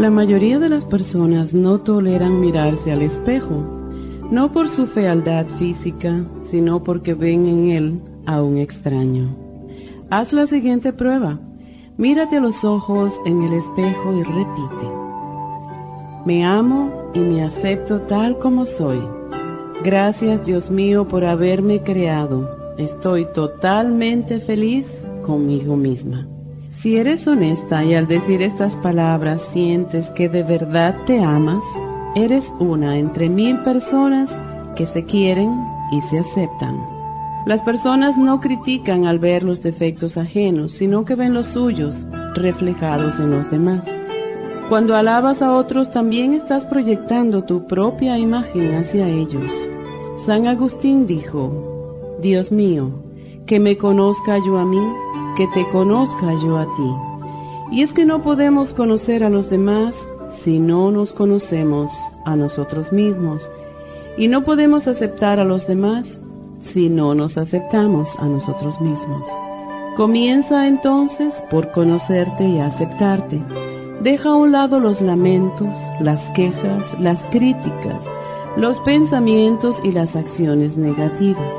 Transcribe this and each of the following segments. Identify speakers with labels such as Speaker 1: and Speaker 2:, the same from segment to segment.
Speaker 1: La mayoría de las personas no toleran mirarse al espejo, no por su fealdad física, sino porque ven en él a un extraño. Haz la siguiente prueba. Mírate a los ojos en el espejo y repite. Me amo y me acepto tal como soy. Gracias Dios mío por haberme creado. Estoy totalmente feliz conmigo misma. Si eres honesta y al decir estas palabras sientes que de verdad te amas, eres una entre mil personas que se quieren y se aceptan. Las personas no critican al ver los defectos ajenos, sino que ven los suyos reflejados en los demás. Cuando alabas a otros también estás proyectando tu propia imagen hacia ellos. San Agustín dijo, Dios mío, que me conozca yo a mí que te conozca yo a ti. Y es que no podemos conocer a los demás si no nos conocemos a nosotros mismos. Y no podemos aceptar a los demás si no nos aceptamos a nosotros mismos. Comienza entonces por conocerte y aceptarte. Deja a un lado los lamentos, las quejas, las críticas, los pensamientos y las acciones negativas.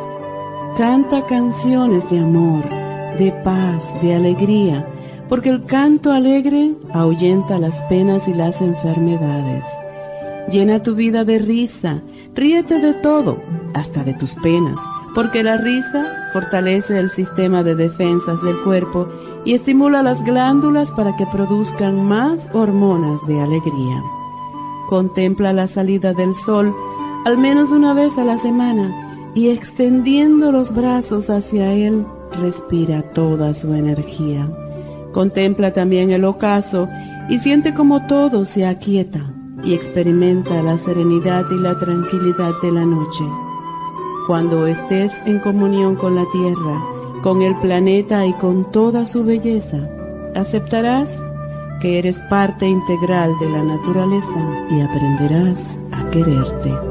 Speaker 1: Canta canciones de amor de paz, de alegría, porque el canto alegre ahuyenta las penas y las enfermedades. Llena tu vida de risa, ríete de todo, hasta de tus penas, porque la risa fortalece el sistema de defensas del cuerpo y estimula las glándulas para que produzcan más hormonas de alegría. Contempla la salida del sol al menos una vez a la semana y extendiendo los brazos hacia él, respira toda su energía. Contempla también el ocaso y siente como todo se aquieta y experimenta la serenidad y la tranquilidad de la noche. Cuando estés en comunión con la tierra, con el planeta y con toda su belleza, aceptarás que eres parte integral de la naturaleza y aprenderás a quererte.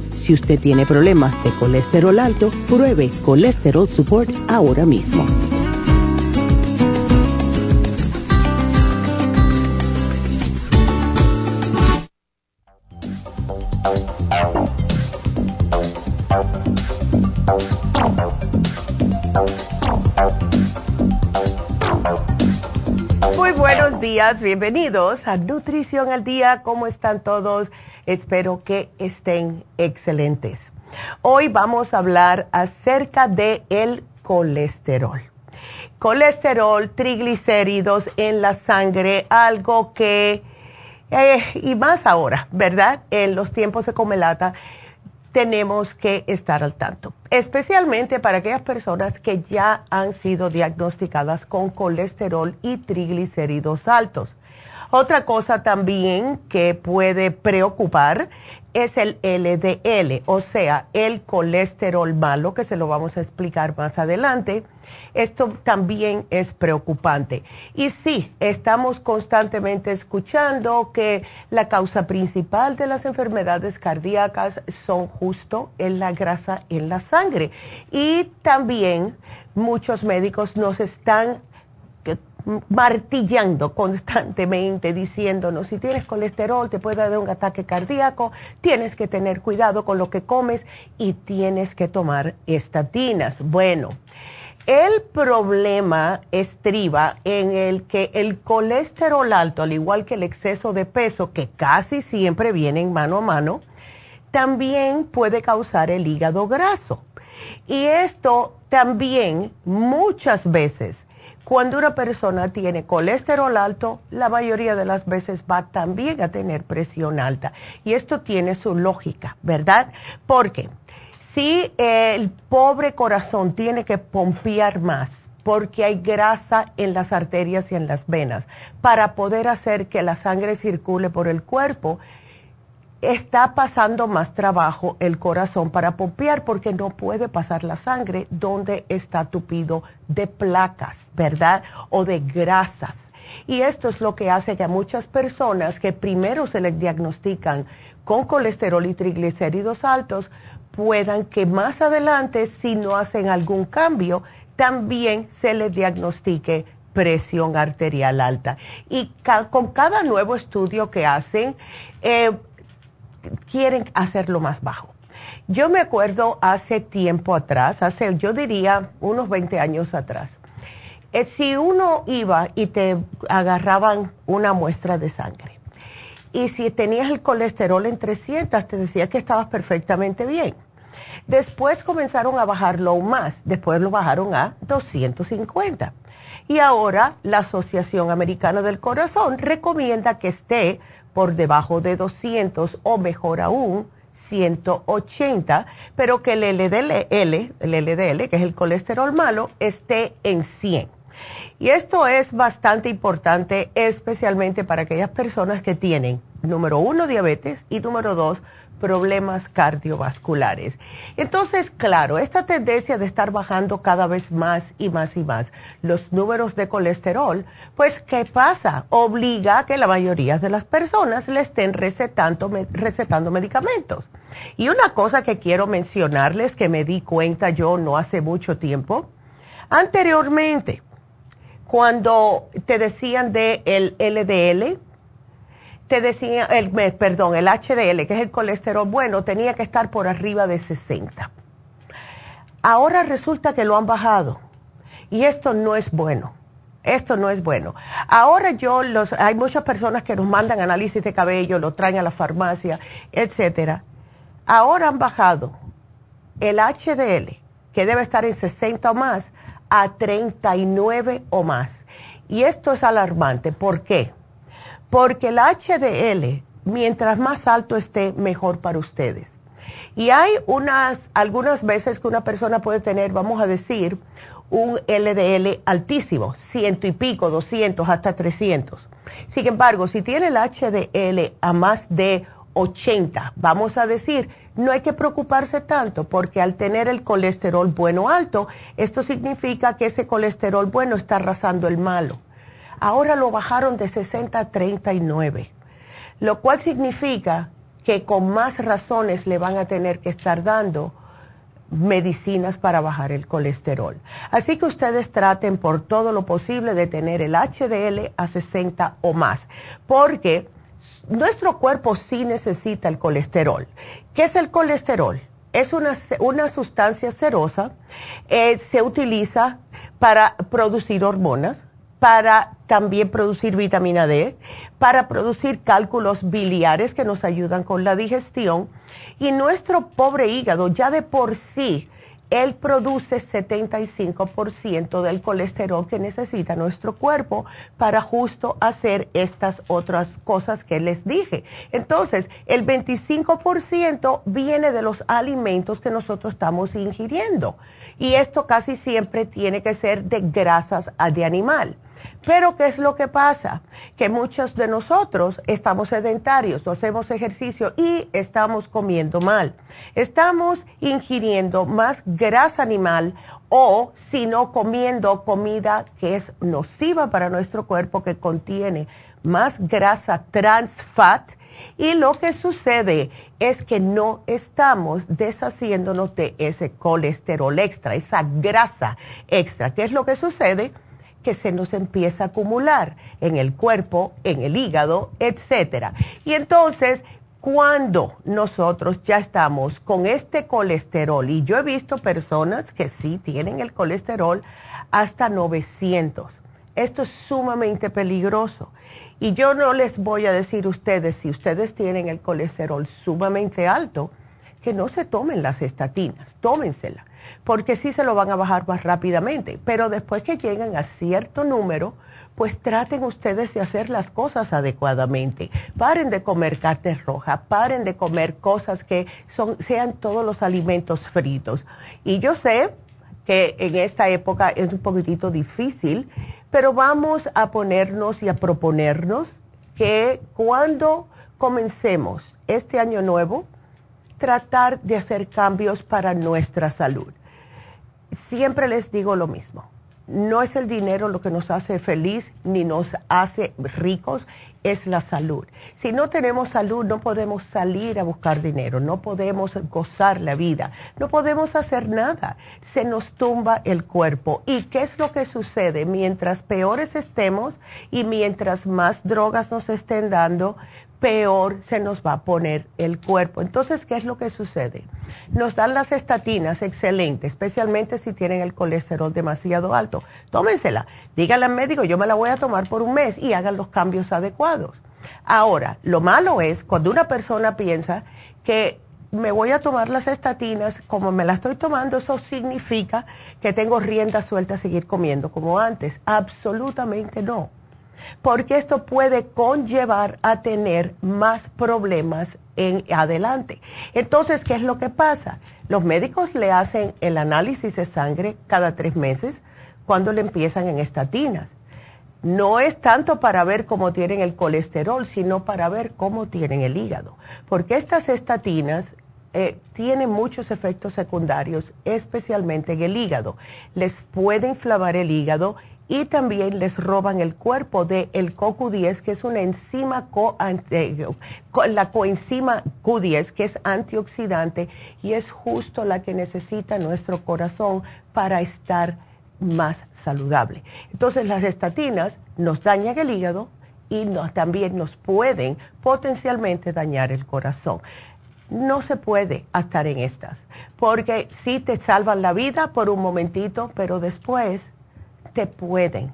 Speaker 2: si usted tiene problemas de colesterol alto, pruebe Colesterol Support ahora mismo. días, bienvenidos a Nutrición al Día. ¿Cómo están todos? Espero que estén excelentes. Hoy vamos a hablar acerca de el colesterol. Colesterol, triglicéridos en la sangre, algo que, eh, y más ahora, ¿verdad? En los tiempos de comelata, tenemos que estar al tanto, especialmente para aquellas personas que ya han sido diagnosticadas con colesterol y triglicéridos altos. Otra cosa también que puede preocupar es el LDL, o sea, el colesterol malo, que se lo vamos a explicar más adelante. Esto también es preocupante. Y sí, estamos constantemente escuchando que la causa principal de las enfermedades cardíacas son justo en la grasa en la sangre. Y también muchos médicos nos están martillando constantemente diciéndonos, si tienes colesterol te puede dar un ataque cardíaco, tienes que tener cuidado con lo que comes y tienes que tomar estatinas. Bueno, el problema estriba en el que el colesterol alto, al igual que el exceso de peso, que casi siempre vienen mano a mano, también puede causar el hígado graso. Y esto también muchas veces cuando una persona tiene colesterol alto, la mayoría de las veces va también a tener presión alta. Y esto tiene su lógica, ¿verdad? Porque si el pobre corazón tiene que pompear más, porque hay grasa en las arterias y en las venas, para poder hacer que la sangre circule por el cuerpo, está pasando más trabajo el corazón para pompear porque no puede pasar la sangre donde está tupido de placas, ¿verdad? O de grasas. Y esto es lo que hace que a muchas personas que primero se les diagnostican con colesterol y triglicéridos altos, puedan que más adelante, si no hacen algún cambio, también se les diagnostique presión arterial alta. Y con cada nuevo estudio que hacen, eh, quieren hacerlo más bajo. Yo me acuerdo hace tiempo atrás, hace yo diría unos 20 años atrás, eh, si uno iba y te agarraban una muestra de sangre y si tenías el colesterol en 300, te decía que estabas perfectamente bien. Después comenzaron a bajarlo aún más, después lo bajaron a 250. Y ahora la Asociación Americana del Corazón recomienda que esté por debajo de 200 o mejor aún 180, pero que el LDL, el LDL, que es el colesterol malo, esté en 100. Y esto es bastante importante, especialmente para aquellas personas que tienen, número uno, diabetes y número dos, problemas cardiovasculares. Entonces, claro, esta tendencia de estar bajando cada vez más y más y más los números de colesterol, pues, ¿qué pasa? Obliga a que la mayoría de las personas le estén recetando, recetando medicamentos. Y una cosa que quiero mencionarles que me di cuenta yo no hace mucho tiempo, anteriormente, cuando te decían de el LDL, te decía, el, perdón, el HDL, que es el colesterol bueno, tenía que estar por arriba de 60. Ahora resulta que lo han bajado y esto no es bueno. Esto no es bueno. Ahora yo los hay muchas personas que nos mandan análisis de cabello, lo traen a la farmacia, etcétera. Ahora han bajado el HDL, que debe estar en 60 o más, a 39 o más. Y esto es alarmante. ¿Por qué? Porque el HDL, mientras más alto esté, mejor para ustedes. Y hay unas, algunas veces que una persona puede tener, vamos a decir, un LDL altísimo, ciento y pico, 200, hasta 300. Sin embargo, si tiene el HDL a más de 80, vamos a decir, no hay que preocuparse tanto porque al tener el colesterol bueno alto, esto significa que ese colesterol bueno está arrasando el malo. Ahora lo bajaron de 60 a 39, lo cual significa que con más razones le van a tener que estar dando medicinas para bajar el colesterol. Así que ustedes traten por todo lo posible de tener el HDL a 60 o más, porque nuestro cuerpo sí necesita el colesterol. ¿Qué es el colesterol? Es una, una sustancia cerosa, eh, se utiliza para producir hormonas, para también producir vitamina D, para producir cálculos biliares que nos ayudan con la digestión. Y nuestro pobre hígado ya de por sí él produce 75% del colesterol que necesita nuestro cuerpo para justo hacer estas otras cosas que les dije. Entonces, el 25% viene de los alimentos que nosotros estamos ingiriendo. Y esto casi siempre tiene que ser de grasas de animal. Pero ¿qué es lo que pasa? Que muchos de nosotros estamos sedentarios, no hacemos ejercicio y estamos comiendo mal. Estamos ingiriendo más grasa animal o si no comiendo comida que es nociva para nuestro cuerpo, que contiene más grasa trans fat. Y lo que sucede es que no estamos deshaciéndonos de ese colesterol extra, esa grasa extra. ¿Qué es lo que sucede? Que se nos empieza a acumular en el cuerpo, en el hígado, etcétera. Y entonces, cuando nosotros ya estamos con este colesterol, y yo he visto personas que sí tienen el colesterol hasta 900, esto es sumamente peligroso. Y yo no les voy a decir a ustedes, si ustedes tienen el colesterol sumamente alto, que no se tomen las estatinas, tómenselas porque sí se lo van a bajar más rápidamente. Pero después que lleguen a cierto número, pues traten ustedes de hacer las cosas adecuadamente. Paren de comer carne roja, paren de comer cosas que son, sean todos los alimentos fritos. Y yo sé que en esta época es un poquitito difícil, pero vamos a ponernos y a proponernos que cuando comencemos este año nuevo, tratar de hacer cambios para nuestra salud siempre les digo lo mismo. No es el dinero lo que nos hace feliz ni nos hace ricos, es la salud. Si no tenemos salud, no podemos salir a buscar dinero, no podemos gozar la vida, no podemos hacer nada. Se nos tumba el cuerpo. ¿Y qué es lo que sucede? Mientras peores estemos y mientras más drogas nos estén dando, peor se nos va a poner el cuerpo. Entonces, ¿qué es lo que sucede? Nos dan las estatinas excelentes, especialmente si tienen el colesterol demasiado alto. Tómensela, díganle al médico, yo me la voy a tomar por un mes y hagan los cambios adecuados. Ahora, lo malo es cuando una persona piensa que me voy a tomar las estatinas, como me las estoy tomando, eso significa que tengo rienda suelta a seguir comiendo como antes. Absolutamente no porque esto puede conllevar a tener más problemas en adelante. Entonces, ¿qué es lo que pasa? Los médicos le hacen el análisis de sangre cada tres meses cuando le empiezan en estatinas. No es tanto para ver cómo tienen el colesterol, sino para ver cómo tienen el hígado. Porque estas estatinas eh, tienen muchos efectos secundarios, especialmente en el hígado. Les puede inflamar el hígado y también les roban el cuerpo del el CoQ10, que es una enzima, la coenzima Q10, que es antioxidante y es justo la que necesita nuestro corazón para estar más saludable. Entonces las estatinas nos dañan el hígado y también nos pueden potencialmente dañar el corazón. No se puede estar en estas, porque sí te salvan la vida por un momentito, pero después te pueden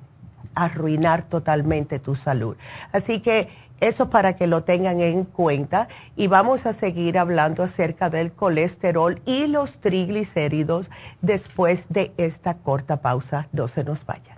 Speaker 2: arruinar totalmente tu salud. Así que eso para que lo tengan en cuenta y vamos a seguir hablando acerca del colesterol y los triglicéridos después de esta corta pausa. No se nos vayan.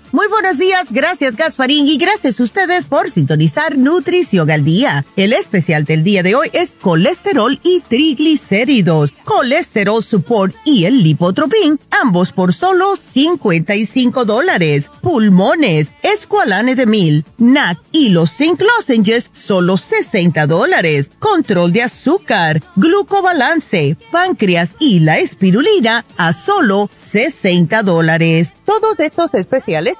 Speaker 2: Muy buenos días, gracias Gasparín y gracias a ustedes por sintonizar Nutrición al Día. El especial del día de hoy es colesterol y triglicéridos, colesterol support y el lipotropin, ambos por solo 55 dólares. Pulmones, escualane de mil, NAC y los zinc lozenges, solo 60 dólares. Control de azúcar, glucobalance, páncreas y la espirulina a solo 60 dólares. Todos estos especiales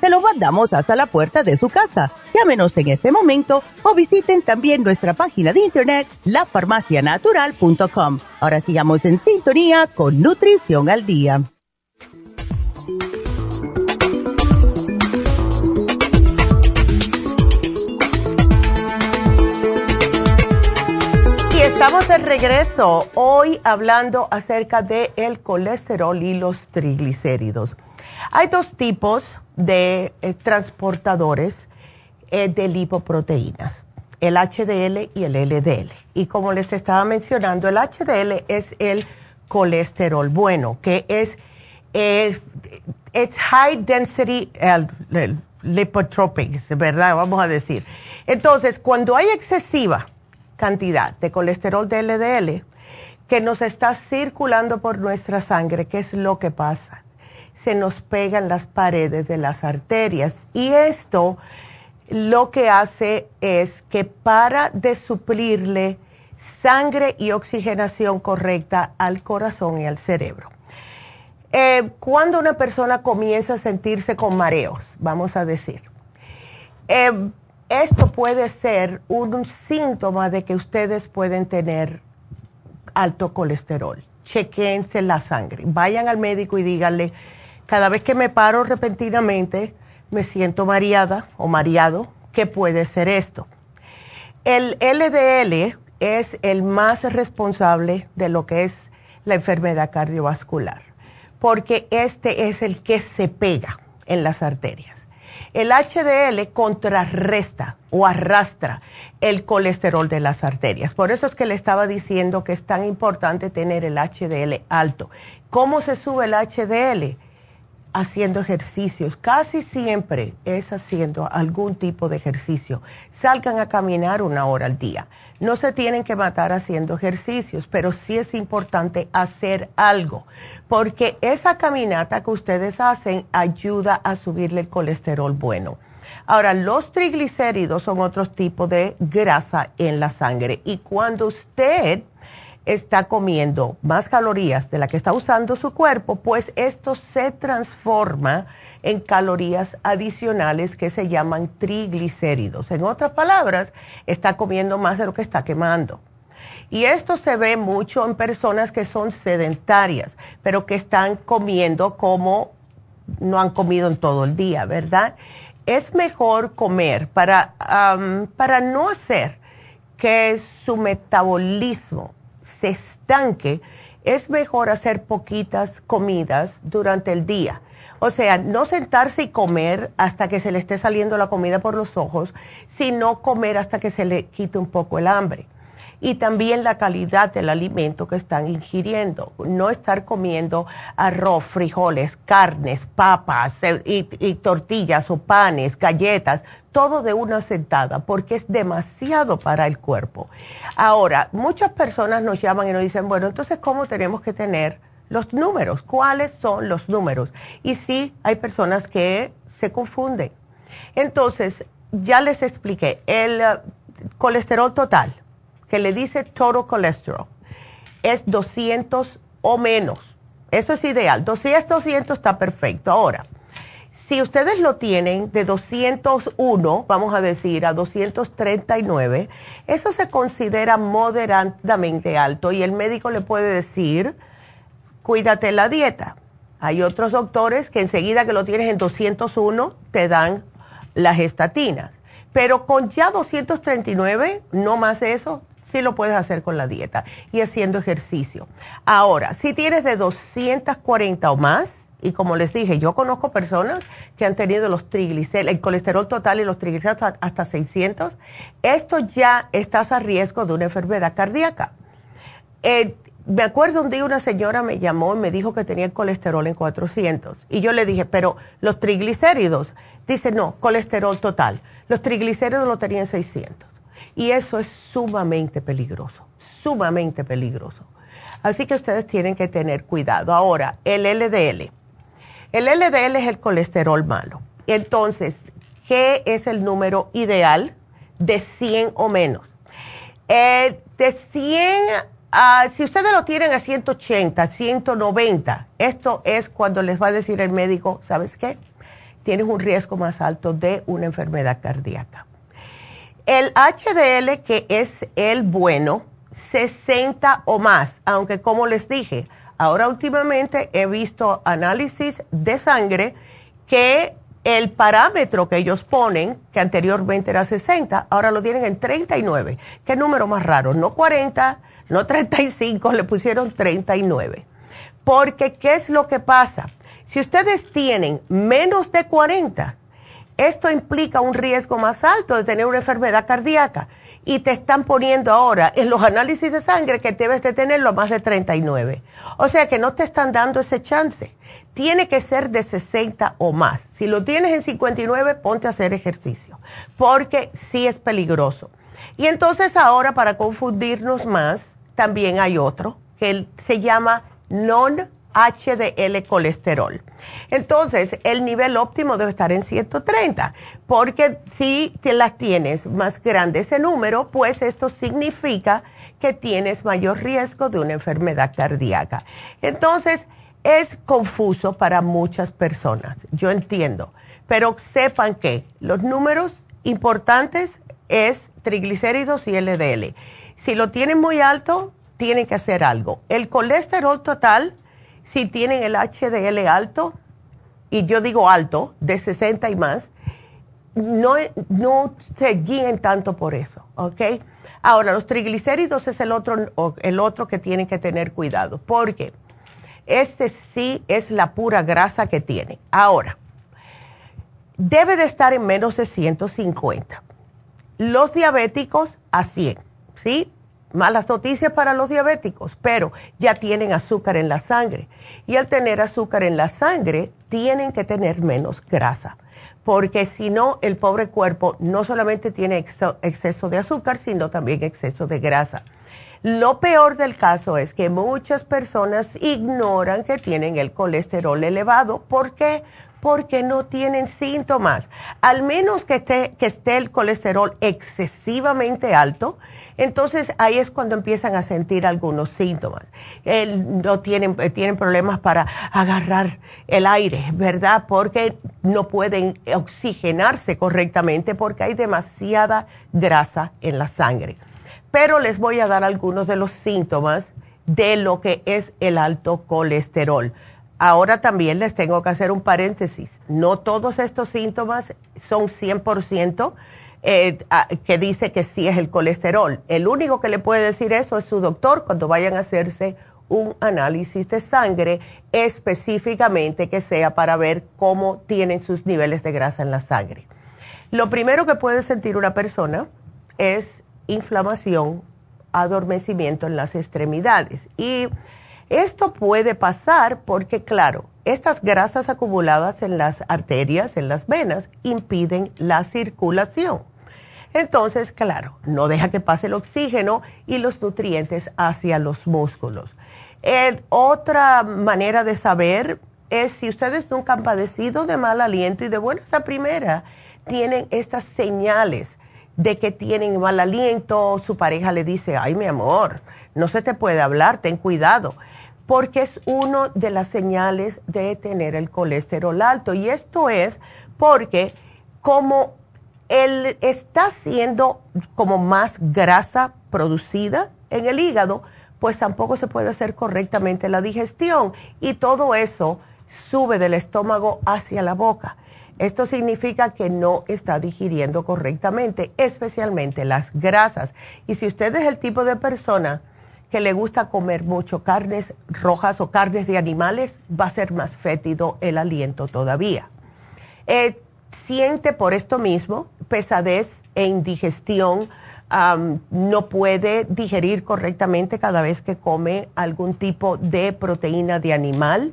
Speaker 2: Se lo mandamos hasta la puerta de su casa. Llámenos en este momento o visiten también nuestra página de internet lafarmacianatural.com. Ahora sigamos en sintonía con Nutrición al Día. Y estamos de regreso hoy hablando acerca de el colesterol y los triglicéridos. Hay dos tipos de eh, transportadores eh, de lipoproteínas, el HDL y el LDL. Y como les estaba mencionando, el HDL es el colesterol bueno, que es el high density lipotropic, ¿verdad? Vamos a decir. Entonces, cuando hay excesiva cantidad de colesterol de LDL que nos está circulando por nuestra sangre, ¿qué es lo que pasa? Se nos pegan las paredes de las arterias y esto lo que hace es que para de suplirle sangre y oxigenación correcta al corazón y al cerebro. Eh, cuando una persona comienza a sentirse con mareos, vamos a decir, eh, esto puede ser un síntoma de que ustedes pueden tener alto colesterol. Chequense la sangre. Vayan al médico y díganle, cada vez que me paro repentinamente, me siento mareada o mareado, ¿qué puede ser esto? El LDL es el más responsable de lo que es la enfermedad cardiovascular, porque este es el que se pega en las arterias. El HDL contrarresta o arrastra el colesterol de las arterias. Por eso es que le estaba diciendo que es tan importante tener el HDL alto. ¿Cómo se sube el HDL? Haciendo ejercicios. Casi siempre es haciendo algún tipo de ejercicio. Salgan a caminar una hora al día. No se tienen que matar haciendo ejercicios, pero sí es importante hacer algo, porque esa caminata que ustedes hacen ayuda a subirle el colesterol bueno. Ahora, los triglicéridos son otro tipo de grasa en la sangre y cuando usted está comiendo más calorías de la que está usando su cuerpo, pues esto se transforma en calorías adicionales que se llaman triglicéridos. En otras palabras, está comiendo más de lo que está quemando. Y esto se ve mucho en personas que son sedentarias, pero que están comiendo como no han comido en todo el día, ¿verdad? Es mejor comer para, para no hacer que su metabolismo se estanque, es mejor hacer poquitas comidas durante el día. O sea, no sentarse y comer hasta que se le esté saliendo la comida por los ojos, sino comer hasta que se le quite un poco el hambre y también la calidad del alimento que están ingiriendo. No estar comiendo arroz, frijoles, carnes, papas eh, y, tortillas o panes, galletas, todo de una sentada, porque es demasiado para el cuerpo. Ahora, muchas personas nos llaman y nos dicen, bueno, entonces, ¿cómo tenemos que tener los números? ¿Cuáles son los números? Y sí, hay personas que se confunden. Entonces, ya les expliqué, el eh, colesterol total que le dice total cholesterol es 200 o menos. Eso es ideal. 200, 200 está perfecto. Ahora, si ustedes lo tienen de 201, vamos a decir, a 239, eso se considera moderadamente alto y el médico le puede decir, cuídate la dieta. Hay otros doctores que enseguida que lo tienes en 201 te dan las estatinas. Pero con ya 239, no más eso, sí lo puedes hacer con la dieta y haciendo ejercicio. Ahora, si tienes de 240 o más, y como les dije, yo conozco personas que han tenido los triglicéridos, el colesterol total y los triglicéridos hasta 600, esto ya estás a riesgo de una enfermedad cardíaca. Eh, me acuerdo un día una señora me llamó y me dijo que tenía el colesterol en 400. Y yo le dije, pero los triglicéridos, dice, no, colesterol total. Los triglicéridos lo tenían en 600. Y eso es sumamente peligroso, sumamente peligroso. Así que ustedes tienen que tener cuidado. Ahora, el LDL. El LDL es el colesterol malo. Entonces, ¿qué es el número ideal de 100 o menos? Eh, de 100, si ustedes lo tienen a 180, 190, esto es cuando les va a decir el médico, ¿sabes qué? Tienes un riesgo más alto de una enfermedad cardíaca. El HDL, que es el bueno, 60 o más, aunque como les dije, ahora últimamente he visto análisis de sangre que el parámetro que ellos ponen, que anteriormente era 60, ahora lo tienen en 39. ¿Qué número más raro? No 40, no 35, le pusieron 39. Porque, ¿qué es lo que pasa? Si ustedes tienen menos de 40, esto implica un riesgo más alto de tener una enfermedad cardíaca y te están poniendo ahora en los análisis de sangre que debes de tenerlo más de 39. O sea que no te están dando ese chance. Tiene que ser de 60 o más. Si lo tienes en 59, ponte a hacer ejercicio, porque sí es peligroso. Y entonces ahora, para confundirnos más, también hay otro que se llama non HDL colesterol. Entonces, el nivel óptimo debe estar en 130, porque si te las tienes más grande ese número, pues esto significa que tienes mayor riesgo de una enfermedad cardíaca. Entonces, es confuso para muchas personas, yo entiendo, pero sepan que los números importantes es triglicéridos y LDL. Si lo tienen muy alto, tienen que hacer algo. El colesterol total si tienen el HDL alto, y yo digo alto, de 60 y más, no, no se guíen tanto por eso, ¿ok? Ahora, los triglicéridos es el otro, el otro que tienen que tener cuidado, porque este sí es la pura grasa que tiene. Ahora, debe de estar en menos de 150. Los diabéticos a 100, ¿sí? Malas noticias para los diabéticos, pero ya tienen azúcar en la sangre. Y al tener azúcar en la sangre, tienen que tener menos grasa, porque si no, el pobre cuerpo no solamente tiene exceso de azúcar, sino también exceso de grasa. Lo peor del caso es que muchas personas ignoran que tienen el colesterol elevado. ¿Por qué? Porque no tienen síntomas. Al menos que esté, que esté el colesterol excesivamente alto, entonces ahí es cuando empiezan a sentir algunos síntomas. no tienen, tienen problemas para agarrar el aire, ¿verdad? Porque no pueden oxigenarse correctamente porque hay demasiada grasa en la sangre pero les voy a dar algunos de los síntomas de lo que es el alto colesterol. Ahora también les tengo que hacer un paréntesis. No todos estos síntomas son 100% eh, que dice que sí es el colesterol. El único que le puede decir eso es su doctor cuando vayan a hacerse un análisis de sangre específicamente que sea para ver cómo tienen sus niveles de grasa en la sangre. Lo primero que puede sentir una persona es inflamación, adormecimiento en las extremidades. Y esto puede pasar porque, claro, estas grasas acumuladas en las arterias, en las venas, impiden la circulación. Entonces, claro, no deja que pase el oxígeno y los nutrientes hacia los músculos. otra manera de saber es si ustedes nunca han padecido de mal aliento y de buenas a primera, tienen estas señales de que tienen mal aliento, su pareja le dice, ay mi amor, no se te puede hablar, ten cuidado, porque es una de las señales de tener el colesterol alto. Y esto es porque como él está siendo como más grasa producida en el hígado, pues tampoco se puede hacer correctamente la digestión y todo eso sube del estómago hacia la boca. Esto significa que no está digiriendo correctamente, especialmente las grasas. Y si usted es el tipo de persona que le gusta comer mucho carnes rojas o carnes de animales, va a ser más fétido el aliento todavía. Eh, siente por esto mismo pesadez e indigestión, no puede digerir correctamente cada vez que come algún tipo de proteína de animal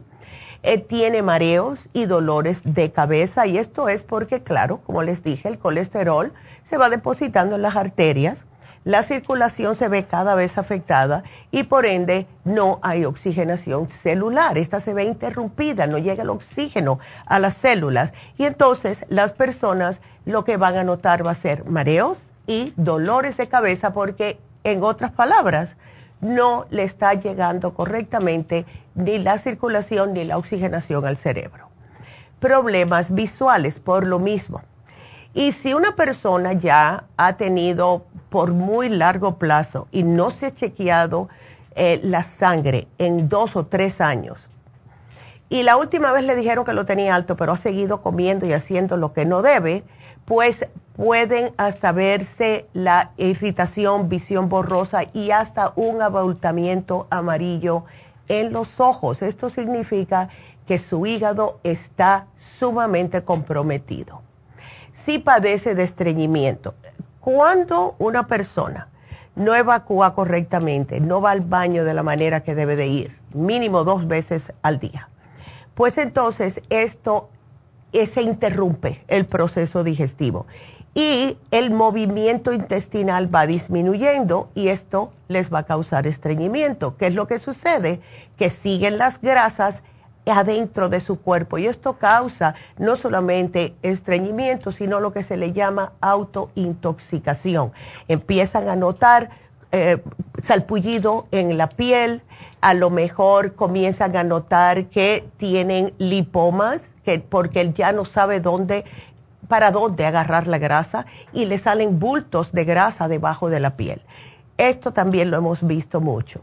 Speaker 2: eh, tiene mareos y dolores de cabeza y esto es porque, claro, como les dije, el colesterol se va depositando en las arterias, la circulación se ve cada vez afectada y por ende no hay oxigenación celular. Esta se ve interrumpida, no llega el oxígeno a las células y entonces las personas lo que van a notar va a ser mareos y dolores de cabeza porque, en otras palabras, no le está llegando correctamente ni la circulación ni la oxigenación al cerebro. Problemas visuales por lo mismo. Y si una persona ya ha tenido por muy largo plazo y no se ha chequeado eh, la sangre en dos o tres años, y la última vez le dijeron que lo tenía alto, pero ha seguido comiendo y haciendo lo que no debe, pues pueden hasta verse la irritación, visión borrosa y hasta un abultamiento amarillo en los ojos. Esto significa que su hígado está sumamente comprometido. Si padece de estreñimiento, cuando una persona no evacúa correctamente, no va al baño de la manera que debe de ir, mínimo dos veces al día, pues entonces esto se interrumpe el proceso digestivo y el movimiento intestinal va disminuyendo y esto les va a causar estreñimiento. ¿Qué es lo que sucede? Que siguen las grasas adentro de su cuerpo y esto causa no solamente estreñimiento, sino lo que se le llama autointoxicación. Empiezan a notar eh, salpullido en la piel, a lo mejor comienzan a notar que tienen lipomas, que porque él ya no sabe dónde para dónde agarrar la grasa y le salen bultos de grasa debajo de la piel. Esto también lo hemos visto mucho.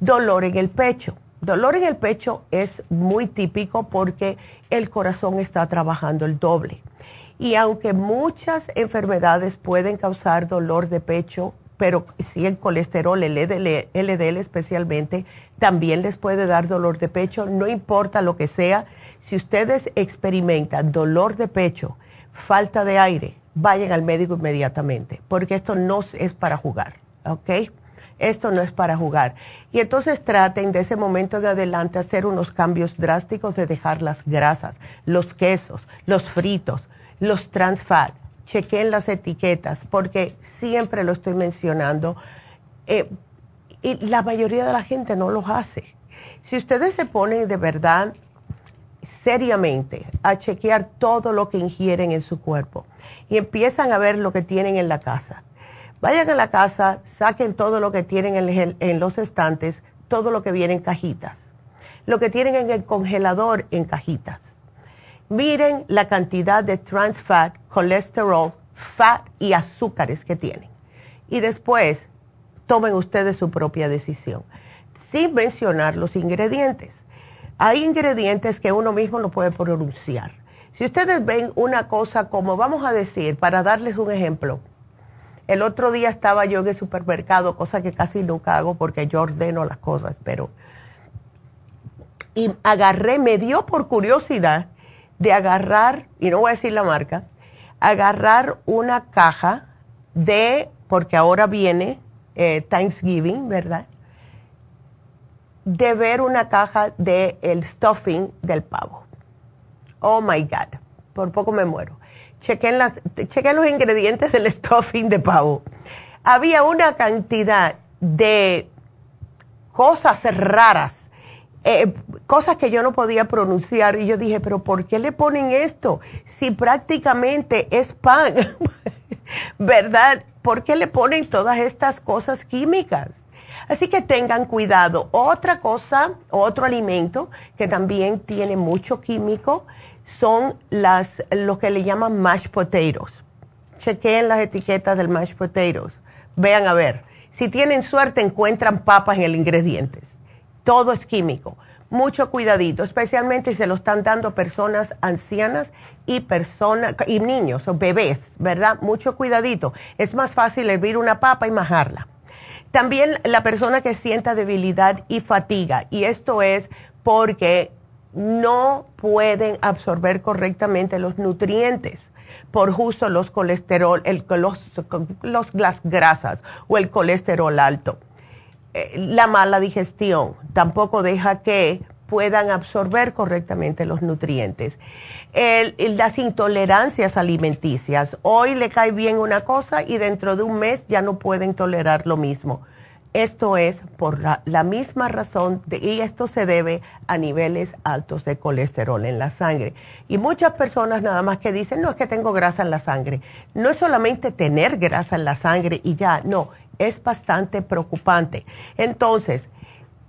Speaker 2: Dolor en el pecho. Dolor en el pecho es muy típico porque el corazón está trabajando el doble. Y aunque muchas enfermedades pueden causar dolor de pecho, pero si el colesterol, el LDL, especialmente, también les puede dar dolor de pecho, no importa lo que sea, si ustedes experimentan dolor de pecho, falta de aire, vayan al médico inmediatamente, porque esto no es para jugar, ¿ok? Esto no es para jugar. Y entonces traten de ese momento de adelante hacer unos cambios drásticos de dejar las grasas, los quesos, los fritos, los trans fat. Chequen las etiquetas, porque siempre lo estoy mencionando. Eh, Y la mayoría de la gente no los hace. Si ustedes se ponen de verdad seriamente a chequear todo lo que ingieren en su cuerpo y empiezan a ver lo que tienen en la casa, vayan a la casa, saquen todo lo que tienen en, los estantes, todo lo que viene en cajitas, lo que tienen en el congelador en cajitas. Miren la cantidad de trans fat, colesterol, fat y azúcares que tienen. Y después tomen ustedes su propia decisión, sin mencionar los ingredientes. Hay ingredientes que uno mismo no puede pronunciar. Si ustedes ven una cosa como, vamos a decir, para darles un ejemplo, el otro día estaba yo en el supermercado, cosa que casi nunca hago porque yo ordeno las cosas, pero... Y agarré, me dio por curiosidad de agarrar, y no voy a decir la marca, agarrar una caja de, porque ahora viene eh, Thanksgiving, ¿verdad? De ver una caja de el stuffing del pavo. Oh my God, por poco me muero. Chequen, los ingredientes del stuffing de pavo. Había una cantidad de cosas raras, eh, cosas que yo no podía pronunciar y yo dije, pero ¿por qué le ponen esto? Si prácticamente es pan, ¿verdad? ¿por qué le ponen todas estas cosas químicas? Así que tengan cuidado. Otra cosa, otro alimento que también tiene mucho químico son las, lo que le llaman mashed potatoes. Chequeen las etiquetas del mashed potatoes. Vean a ver. Si tienen suerte, encuentran papas en el ingredientes. Todo es químico mucho cuidadito, especialmente si se lo están dando personas ancianas y personas y niños o bebés, ¿verdad? Mucho cuidadito. Es más fácil hervir una papa y majarla. También la persona que sienta debilidad y fatiga, y esto es porque no pueden absorber correctamente los nutrientes por justo los colesterol, el, los, las grasas o el colesterol alto. Eh, la mala digestión tampoco deja que puedan absorber correctamente los nutrientes. las intolerancias alimenticias. Hoy le cae bien una cosa y dentro de un mes ya no pueden tolerar lo mismo. Esto es por la, misma razón y esto se debe a niveles altos de colesterol en la sangre. Y muchas personas nada más que dicen, no es que tengo grasa en la sangre. No es solamente tener grasa en la sangre y ya, no, es bastante preocupante. Entonces,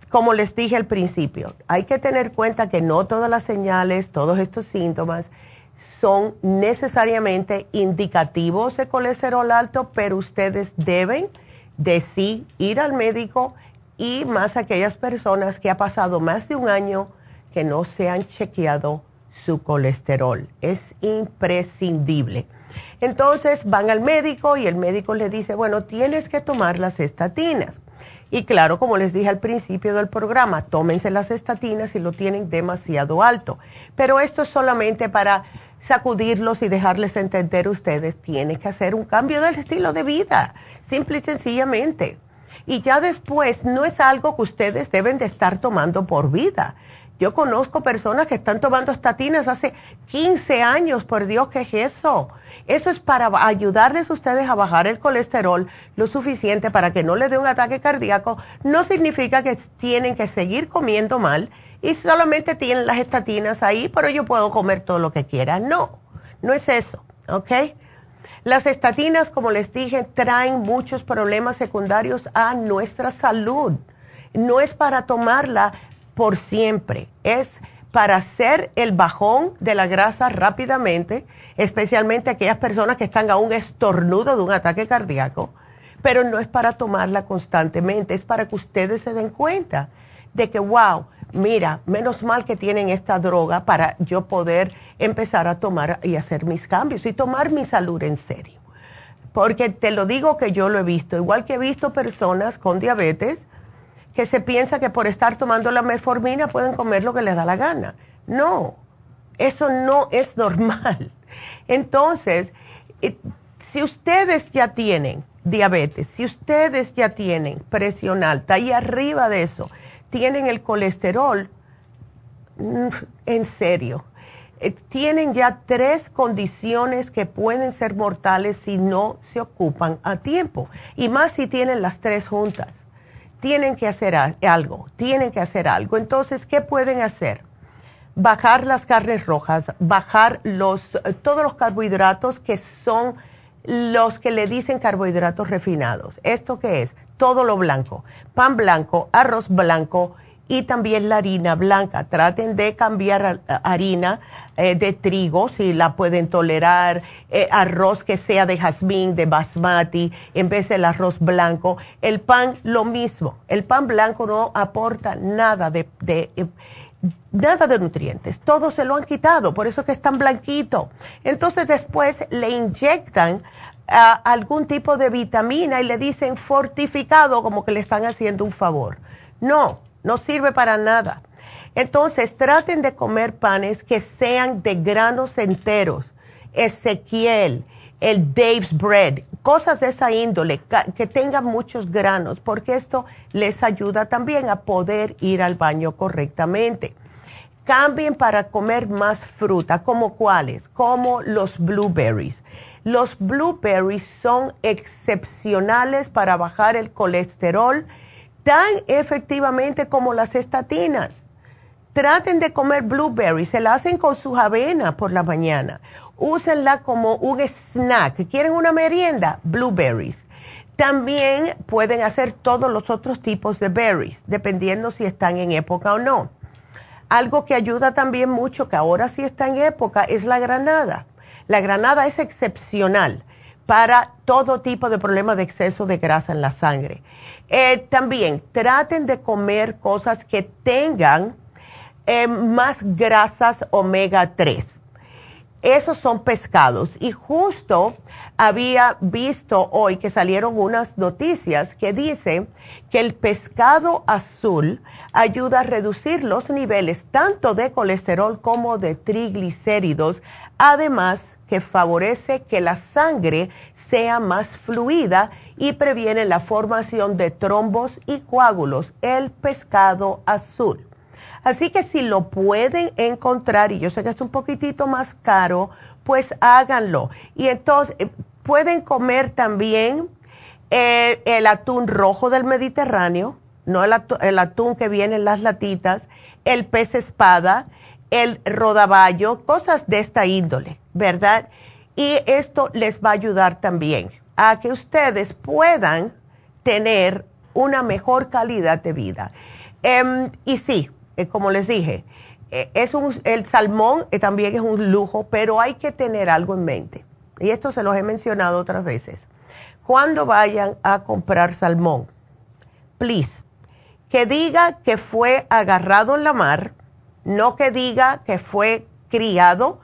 Speaker 2: como les dije al principio, hay que tener cuenta que no todas las señales, todos estos síntomas son necesariamente indicativos de colesterol alto, pero ustedes deben de sí ir al médico y más aquellas personas que ha pasado más de un año que no se han chequeado su colesterol. Es imprescindible. Entonces van al médico y el médico le dice, bueno, tienes que tomar las estatinas. Y claro, como les dije al principio del programa, tómense las estatinas si lo tienen demasiado alto. Pero esto es solamente para sacudirlos y dejarles entender ustedes, tienen que hacer un cambio del estilo de vida, simple y sencillamente. Y ya después no es algo que ustedes deben de estar tomando por vida. Yo conozco personas que están tomando estatinas hace 15 años, por Dios, ¿qué es eso? Eso es para ayudarles ustedes a bajar el colesterol lo suficiente para que no les dé un ataque cardíaco. No significa que tienen que seguir comiendo mal y solamente tienen las estatinas ahí, pero yo puedo comer todo lo que quiera. No, no es eso, ¿ok? Las estatinas, como les dije, traen muchos problemas secundarios a nuestra salud. No es para tomarla por siempre. Es para hacer el bajón de la grasa rápidamente, especialmente aquellas personas que están a un estornudo de un ataque cardíaco, pero no es para tomarla constantemente, es para que ustedes se den cuenta de que, wow, mira, menos mal que tienen esta droga para yo poder empezar a tomar y hacer mis cambios y tomar mi salud en serio. Porque te lo digo que yo lo he visto, igual que he visto personas con diabetes, que se piensa que por estar tomando la metformina pueden comer lo que les da la gana. No, eso no es normal. Entonces, eh, si ustedes ya tienen diabetes, si ustedes ya tienen presión alta y arriba de eso tienen el colesterol, mm, en serio, eh, tienen ya tres condiciones que pueden ser mortales si no se ocupan a tiempo. Y más si tienen las tres juntas tienen que hacer algo, tienen que hacer algo. Entonces, ¿qué pueden hacer? Bajar las carnes rojas, bajar los, todos los carbohidratos que son los que le dicen carbohidratos refinados. ¿Esto qué es? Todo lo blanco, pan blanco, arroz blanco, y también la harina blanca. Traten de cambiar harina eh, de trigo si la pueden tolerar, eh, arroz que sea de jazmín, de basmati, en vez del arroz blanco. El pan, lo mismo. El pan blanco no aporta nada de, eh, nada de nutrientes. Todo se lo han quitado, por eso es que es tan blanquito. Entonces después le inyectan algún tipo de vitamina y le dicen fortificado como que le están haciendo un favor. No, no sirve para nada. Entonces, traten de comer panes que sean de granos enteros. Ezequiel, el Dave's Bread, cosas de esa índole, que tengan muchos granos, porque esto les ayuda también a poder ir al baño correctamente. Cambien para comer más fruta, como cuáles, como los blueberries. Los blueberries son excepcionales para bajar el colesterol tan efectivamente como las estatinas. Traten de comer blueberries, se la hacen con sus avenas por la mañana. Úsenla como un snack. ¿Quieren una merienda? Blueberries. También pueden hacer todos los otros tipos de berries, dependiendo si están en época o no. Algo que ayuda también mucho, que ahora sí está en época, es la granada. La granada es excepcional para todo tipo de problemas de exceso de grasa en la sangre. Eh, también traten de comer cosas que tengan eh, más grasas omega 3. Esos son pescados. Y justo había visto hoy que salieron unas noticias que dicen que el pescado azul ayuda a reducir los niveles tanto de colesterol como de triglicéridos, además que favorece que la sangre sea más fluida y previene la formación de trombos y coágulos, el pescado azul. Así que si lo pueden encontrar, y yo sé que es un poquitito más caro, pues háganlo. Y entonces eh, pueden comer también eh, el atún rojo del Mediterráneo, no el atún, que viene en las latitas, el pez espada, el rodaballo, cosas de esta índole, ¿verdad? Y esto les va a ayudar también a que ustedes puedan tener una mejor calidad de vida. Em, y sí, eh, como les dije, eh, es un, el salmón eh, también es un lujo, pero hay que tener algo en mente. Y esto se los he mencionado otras veces. Cuando vayan a comprar salmón, please, que diga que fue agarrado en la mar, no que diga que fue criado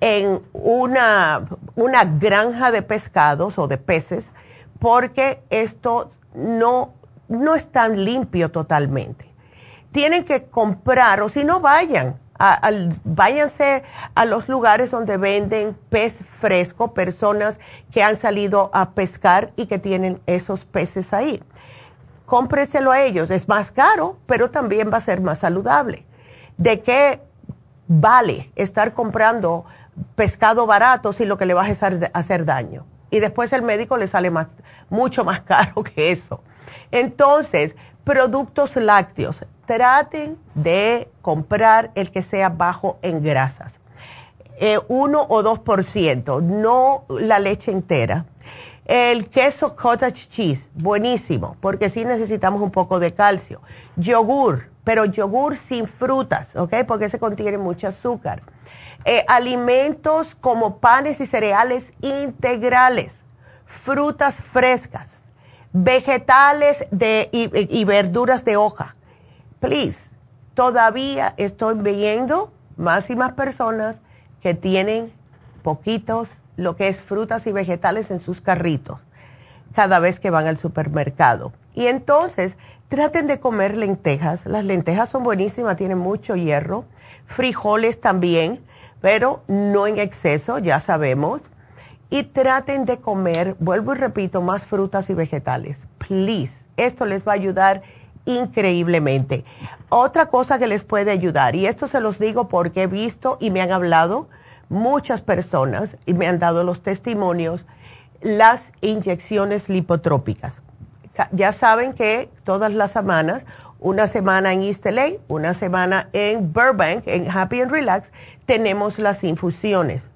Speaker 2: en una, una granja de pescados o de peces, porque esto no, no es tan limpio totalmente. Tienen que comprar, o si no vayan, váyanse a los lugares donde venden pez fresco, personas que han salido a pescar y que tienen esos peces ahí. Cómpreselo a ellos, es más caro, pero también va a ser más saludable. ¿De qué vale estar comprando pescado barato si lo que le va a hacer, daño. Y después el médico le sale mucho más caro que eso. Entonces, productos lácteos, traten de comprar el que sea bajo en grasas. Eh, uno o dos por ciento, no la leche entera. El queso cottage cheese, buenísimo, porque sí necesitamos un poco de calcio. Yogur, pero yogur sin frutas, ¿ok? Porque se contiene mucho azúcar eh, alimentos como panes y cereales integrales, frutas frescas, vegetales de, y, verduras de hoja. Please, todavía estoy viendo más y más personas que tienen poquitos lo que es frutas y vegetales en sus carritos cada vez que van al supermercado. Y entonces traten de comer lentejas. Las lentejas son buenísimas, tienen mucho hierro. Frijoles también pero no en exceso, ya sabemos. Y traten de comer, vuelvo y repito, más frutas y vegetales. Please, esto les va a ayudar increíblemente. Otra cosa que les puede ayudar, y esto se los digo porque he visto y me han hablado muchas personas y me han dado los testimonios, las inyecciones lipotrópicas. Ya saben que todas las semanas, una semana en East LA, una semana en Burbank, en Happy and Relax, tenemos las infusiones.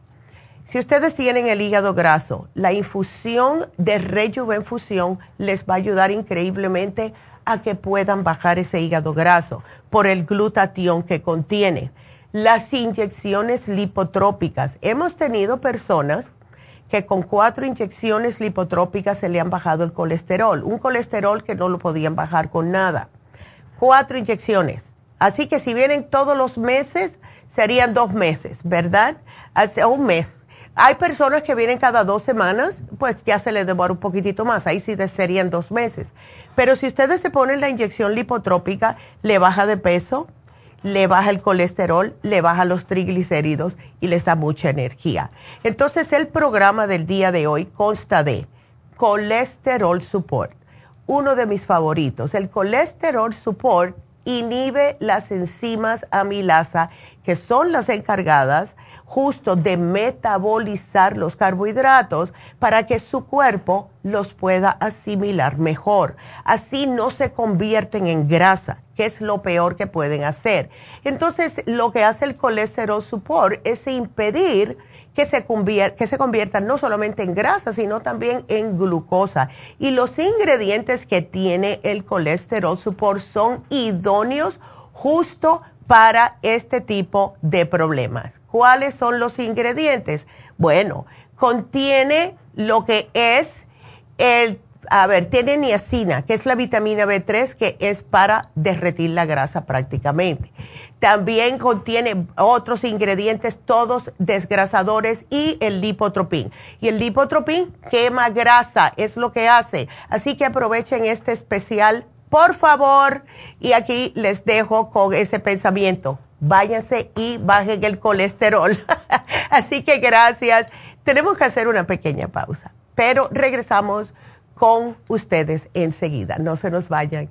Speaker 2: Si ustedes tienen el hígado graso, la infusión de Rejuvenfusión les va a ayudar increíblemente a que puedan bajar ese hígado graso por el glutatión que contiene. Las inyecciones lipotrópicas. Hemos tenido personas que con cuatro inyecciones lipotrópicas se le han bajado el colesterol, un colesterol que no lo podían bajar con nada. Cuatro inyecciones. Así que si vienen todos los meses, serían dos meses, ¿verdad? Hace un mes. Hay personas que vienen cada dos semanas, pues ya se les demora un poquitito más, ahí sí serían dos meses. Pero si ustedes se ponen la inyección lipotrópica, le baja de peso, le baja el colesterol, le baja los triglicéridos y les da mucha energía. Entonces el programa del día de hoy consta de colesterol support, uno de mis favoritos. El colesterol support inhibe las enzimas amilasa, que son las encargadas justo de metabolizar los carbohidratos para que su cuerpo los pueda asimilar mejor. Así no se convierten en grasa, que es lo peor que pueden hacer. Entonces, lo que hace el colesterol support es impedir que se, que se conviertan no solamente en grasa, sino también en glucosa. Y los ingredientes que tiene el colesterol support son idóneos justo para este tipo de problemas. ¿Cuáles son los ingredientes? Bueno, contiene lo que es el, a ver, tiene niacina, que es la vitamina B3, que es para derretir la grasa prácticamente. También contiene otros ingredientes, todos desgrasadores y el lipotropín. Y el lipotropín quema grasa, es lo que hace. Así que aprovechen este especial, por favor. Y aquí les dejo con ese pensamiento váyanse y bajen el colesterol. Así que gracias. Tenemos que hacer una pequeña pausa, pero regresamos con ustedes enseguida. No se nos vayan.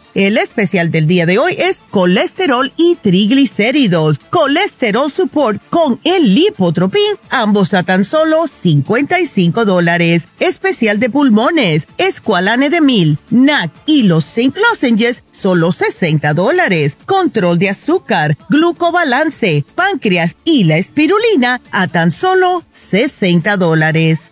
Speaker 3: El especial del día de hoy es colesterol y triglicéridos. Colesterol Support con el Lipotropin, ambos a tan solo 55 dólares. Especial de pulmones, Esqualane de Mil, NAC y los Zinc Lozenges, solo 60 dólares. Control de azúcar, glucobalance, páncreas y la espirulina a tan solo 60 dólares.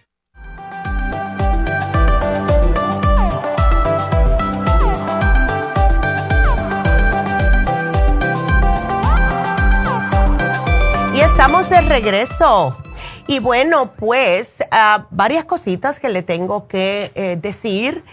Speaker 2: Estamos de regreso. Y bueno, pues ah, varias cositas que le tengo que eh, decir.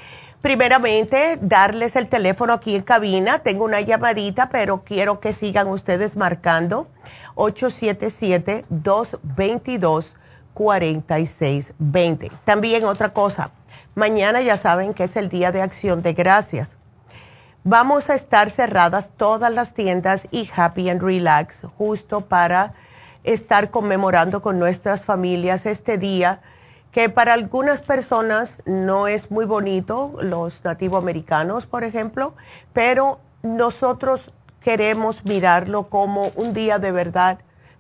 Speaker 2: Primeramente, darles el teléfono aquí en cabina. Tengo una llamadita, pero quiero que sigan ustedes marcando 877-222-4620. También otra cosa, mañana ya saben que es el Día de Acción de Gracias. Vamos a estar cerradas todas las tiendas y Happy and Relax justo para estar conmemorando con nuestras familias este día que para algunas personas no es muy bonito, los nativoamericanos, por ejemplo, pero nosotros queremos mirarlo como un día de verdad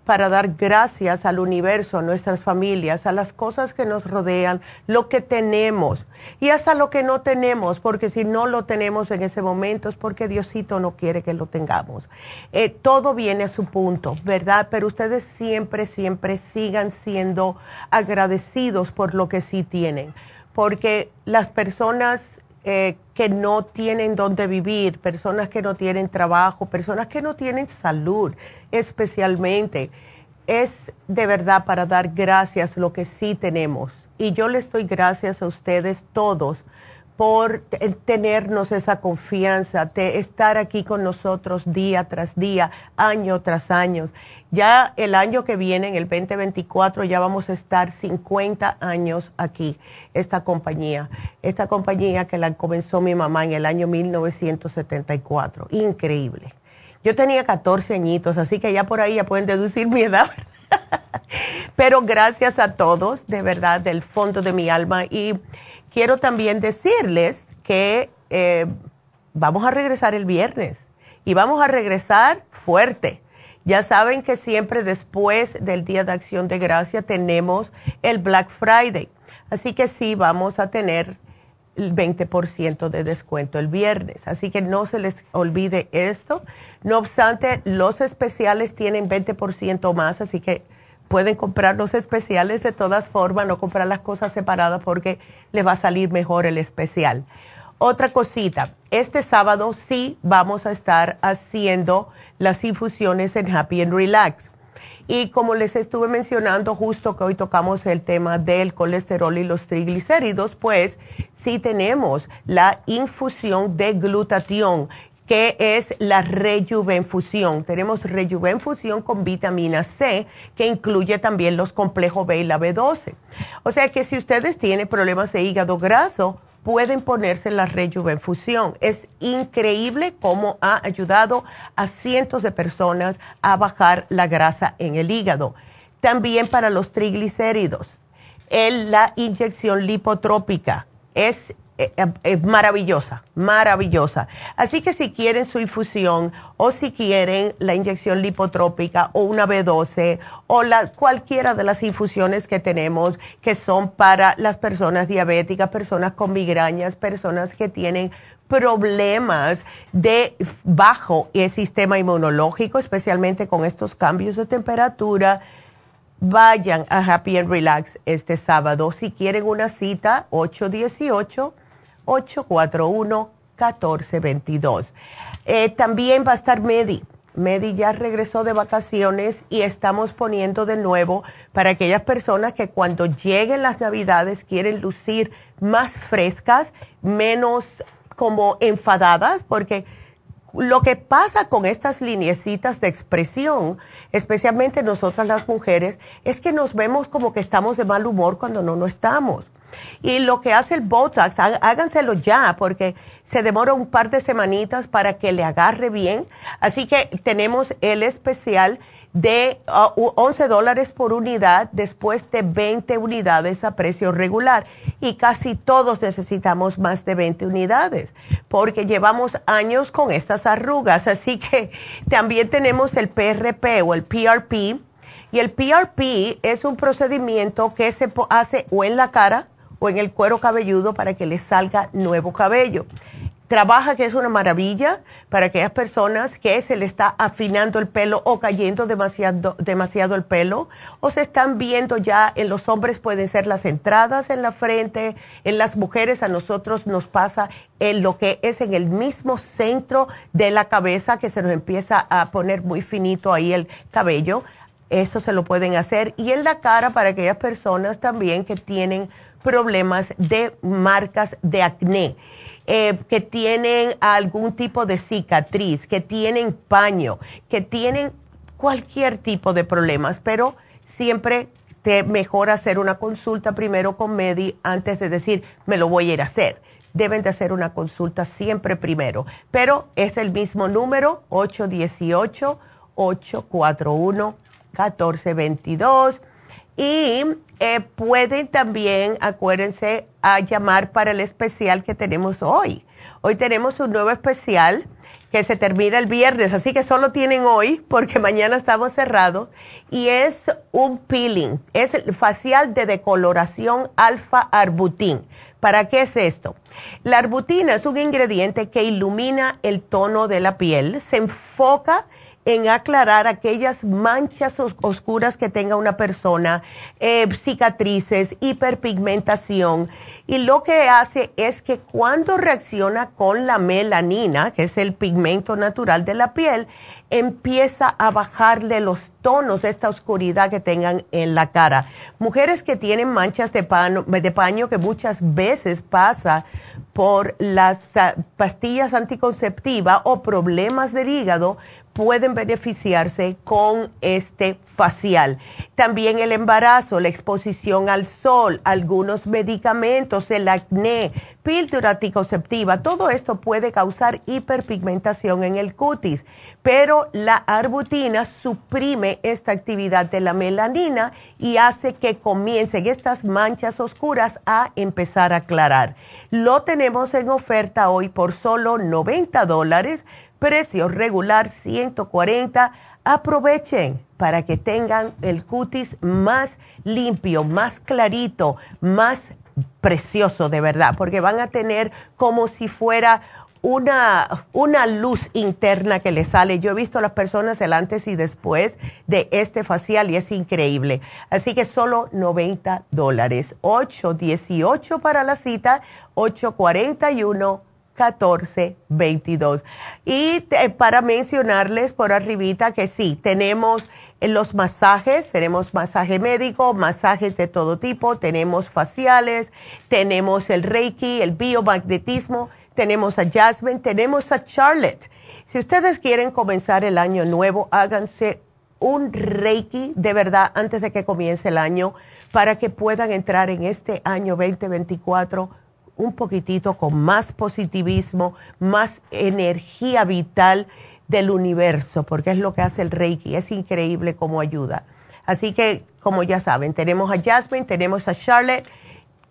Speaker 2: para dar gracias al universo, a nuestras familias, a las cosas que nos rodean, lo que tenemos y hasta lo que no tenemos, porque si no lo tenemos en ese momento es porque Diosito no quiere que lo tengamos. Eh, todo viene a su punto, ¿verdad? Pero ustedes siempre, siempre sigan siendo agradecidos por lo que sí tienen, porque las personas eh, que no tienen dónde vivir, personas que no tienen trabajo, personas que no tienen salud especialmente. Es de verdad para dar gracias lo que sí tenemos. Y yo les doy gracias a ustedes todos por tenernos esa confianza, de estar aquí con nosotros día tras día, año tras año. Ya el año que viene, en el 2024, ya vamos a estar 50 años aquí, esta compañía. Esta compañía que la comenzó mi mamá en el año 1974. Increíble. Yo tenía 14 añitos, así que ya por ahí ya pueden deducir mi edad. Pero gracias a todos, de verdad, del fondo de mi alma. Y quiero también decirles que eh, vamos a regresar el viernes y vamos a regresar fuerte. Ya saben que siempre después del Día de Acción de Gracia tenemos el Black Friday. Así que sí, vamos a tener el 20% de descuento el viernes. Así que no se les olvide esto. No obstante, los especiales tienen 20% más, así que pueden comprar los especiales de todas formas, no comprar las cosas separadas porque les va a salir mejor el especial. Otra cosita, este sábado sí vamos a estar haciendo las infusiones en Happy and Relax. Y como les estuve mencionando, justo que hoy tocamos el tema del colesterol y los triglicéridos, pues sí tenemos la infusión de glutatión que es la rejuvenfusión. Tenemos rejuvenfusión con vitamina C, que incluye también los complejos B y la B12. O sea que si ustedes tienen problemas de hígado graso, pueden ponerse la rejuvenfusión. Es increíble cómo ha ayudado a cientos de personas a bajar la grasa en el hígado. También para los triglicéridos. la inyección lipotrópica es es eh, eh, maravillosa, maravillosa. Así que si quieren su infusión o si quieren la inyección lipotrópica o una B12 o la, cualquiera de las infusiones que tenemos que son para las personas diabéticas, personas con migrañas, personas que tienen problemas de bajo el sistema inmunológico, especialmente con estos cambios de temperatura, vayan a Happy and Relax este sábado. Si quieren una cita, 818 841-1422. Eh, también va a estar Medi. Medi ya regresó de vacaciones y estamos poniendo de nuevo para aquellas personas que cuando lleguen las navidades quieren lucir más frescas, menos como enfadadas, porque lo que pasa con estas lineecitas de expresión, especialmente nosotras las mujeres, es que nos vemos como que estamos de mal humor cuando no lo estamos. Y lo que hace el Botox, háganselo ya, porque se demora un par de semanitas para que le agarre bien. Así que tenemos el especial de 11 uh, dólares por unidad después de 20 unidades a precio regular. Y casi todos necesitamos más de 20 unidades porque llevamos años con estas arrugas. Así que también tenemos el PRP o el PRP. Y el PRP es un procedimiento que se hace o en la cara, o en el cuero cabelludo para que le salga nuevo cabello. Trabaja que es una maravilla para aquellas personas que se le está afinando el pelo o cayendo demasiado, demasiado el pelo o se están viendo ya en los hombres pueden ser las entradas en la frente, en las mujeres a nosotros nos pasa en lo que es en el mismo centro de la cabeza que se nos empieza a poner muy finito ahí el cabello eso se lo pueden hacer. Y en la cara para aquellas personas también que tienen problemas de marcas de acné. Eh, que tienen algún tipo de cicatriz, que tienen paño, que tienen cualquier tipo de problemas, pero siempre te mejor hacer una consulta primero con Medi antes de decir, me lo voy a ir a hacer. Deben de hacer una consulta siempre primero, pero es el mismo número, 818-841-1422. Y eh, pueden también, acuérdense, a llamar para el especial que tenemos hoy. Hoy tenemos un nuevo especial que se termina el viernes, así que solo tienen hoy porque mañana estamos cerrados y es un peeling, es el facial de decoloración alfa arbutin. ¿Para qué es esto? La arbutina es un ingrediente que ilumina el tono de la piel, se enfoca en aclarar aquellas manchas oscuras que tenga una persona, eh, cicatrices, hiperpigmentación. Y lo que hace es que cuando reacciona con la melanina, que es el pigmento natural de la piel, empieza a bajarle los tonos esta oscuridad que tengan en la cara. Mujeres que tienen manchas de, de paño que muchas veces pasa por las ah, pastillas anticonceptivas o problemas del hígado, pueden beneficiarse con este facial. También el embarazo, la exposición al sol, algunos medicamentos, el acné, píldora anticonceptiva, todo esto puede causar hiperpigmentación en el cutis, pero la arbutina suprime esta actividad de la melanina y hace que comiencen estas manchas oscuras a empezar a aclarar. Lo tenemos en oferta hoy por solo 90 dólares precio regular 140. Aprovechen para que tengan el cutis más limpio, más clarito, más precioso de verdad, porque van a tener como si fuera una, una luz interna que les sale. Yo he visto a las personas el antes y después de este facial y es increíble. Así que solo 90 dólares. 818 para la cita, 841 1422. Y para mencionarles por arribita que sí, tenemos los masajes, tenemos masaje médico, masajes de todo tipo, tenemos faciales, tenemos el Reiki, el biomagnetismo, tenemos a Jasmine, tenemos a Charlotte. Si ustedes quieren comenzar el año nuevo, háganse un Reiki de verdad antes de que comience el año para que puedan entrar en este año 2024 un poquitito con más positivismo, más energía vital del universo, porque es lo que hace el Reiki, es increíble cómo ayuda. Así que, como ya saben, tenemos a Jasmine, tenemos a Charlotte,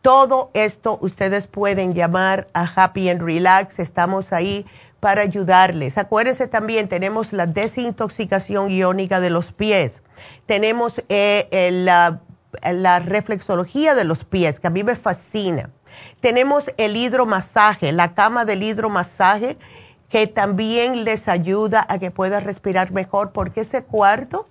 Speaker 2: todo esto ustedes pueden llamar a Happy and Relax, estamos ahí para ayudarles. Acuérdense también, tenemos la desintoxicación iónica de los pies, tenemos eh, la, la reflexología de los pies, que a mí me fascina tenemos el hidromasaje, la cama del hidromasaje, que también les ayuda a que puedan respirar mejor, porque ese cuarto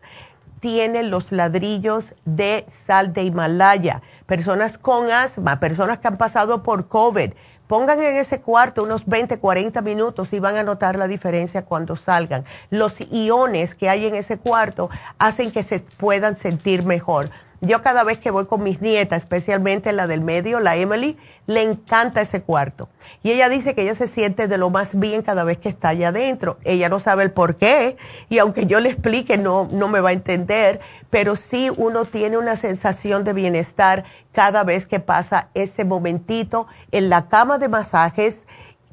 Speaker 2: tiene los ladrillos de sal de Himalaya. Personas con asma, personas que han pasado por COVID, pongan en ese cuarto unos 20, 40 minutos y van a notar la diferencia cuando salgan. Los iones que hay en ese cuarto hacen que se puedan sentir mejor. Yo cada vez que voy con mis nietas, especialmente la del medio, la Emily, le encanta ese cuarto. Y ella dice que ella se siente de lo más bien cada vez que está allá adentro. Ella no sabe el por qué y aunque yo le explique no, no me va a entender, pero sí uno tiene una sensación de bienestar cada vez que pasa ese momentito en la cama de masajes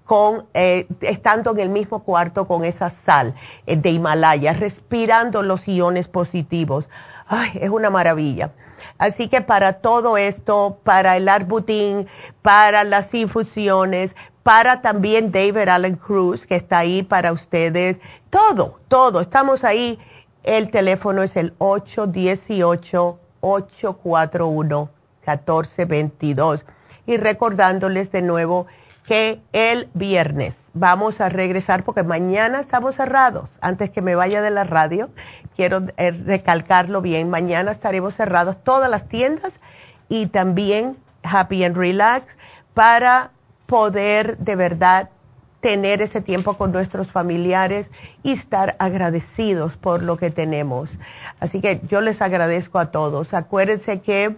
Speaker 2: con, eh, estando en el mismo cuarto con esa sal eh, de Himalaya, respirando los iones positivos Ay, es una maravilla. Así que para todo esto, para el arbutín, para las infusiones, para también David Allen Cruz, que está ahí para ustedes, todo, todo, estamos ahí. El teléfono es el 818-841-1422. Y recordándoles de nuevo, que el viernes vamos a regresar porque mañana estamos cerrados. Antes que me vaya de la radio, quiero eh, recalcarlo bien. Mañana estaremos cerrados todas las tiendas y también Happy and Relax para poder de verdad
Speaker 4: tener ese tiempo con nuestros familiares y estar agradecidos por lo que tenemos. Así que yo les agradezco a todos. Acuérdense que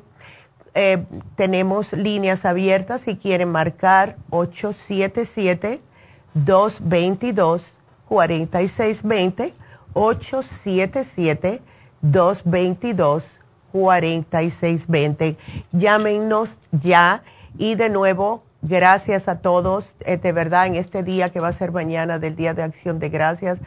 Speaker 4: eh, tenemos líneas abiertas si quieren marcar 877-222-4620, 877-222-4620. Llámenos ya y de nuevo Gracias a todos, eh, de verdad, en este día que va a ser mañana del Día de Acción de Gracias,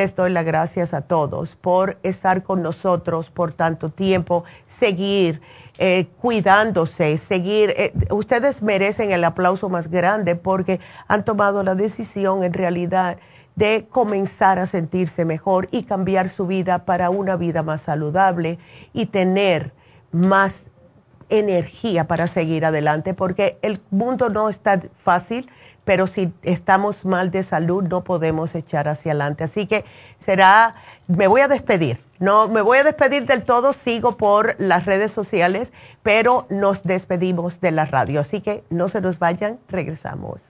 Speaker 4: les doy las gracias a todos por estar con nosotros por tanto tiempo, seguir eh, cuidándose, seguir. Eh, ustedes merecen el aplauso más grande porque han tomado la decisión en realidad de comenzar a sentirse mejor y cambiar su vida para una vida más saludable y tener más energía para seguir adelante, porque el mundo no está fácil, pero si estamos mal de salud no podemos echar hacia adelante. Así que será, me voy a despedir, no me voy a despedir del todo, sigo por las redes sociales, pero nos despedimos de la radio. Así que no se nos vayan, regresamos.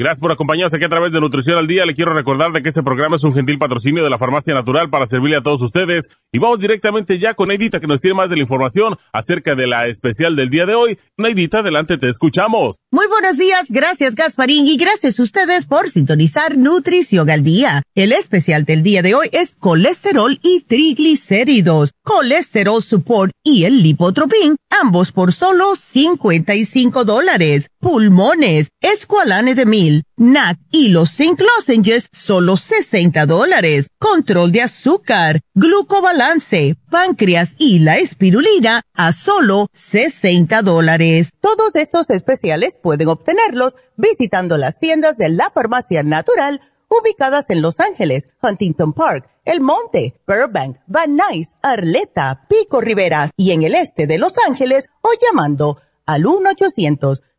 Speaker 5: Gracias por acompañarnos aquí a través de Nutrición al Día. Le quiero recordar de que este programa es un gentil patrocinio de la Farmacia Natural para servirle a todos ustedes. Y vamos directamente ya con Neidita que nos tiene más de la información acerca de la especial del día de hoy. Neidita, adelante, te escuchamos.
Speaker 2: Muy buenos días, gracias Gasparín y gracias a ustedes por sintonizar Nutrición al Día. El especial del día de hoy es colesterol y triglicéridos, colesterol support y el lipotropín, ambos por solo 55 dólares. Pulmones, escualane de mil NAC y los zinc lozenges, solo 60 dólares. Control de azúcar, glucobalance, páncreas y la espirulina a solo 60 dólares. Todos estos especiales pueden obtenerlos visitando las tiendas de la farmacia natural ubicadas en Los Ángeles, Huntington Park, El Monte, Burbank, Van Nuys, Arleta, Pico Rivera y en el este de Los Ángeles o llamando al 1 800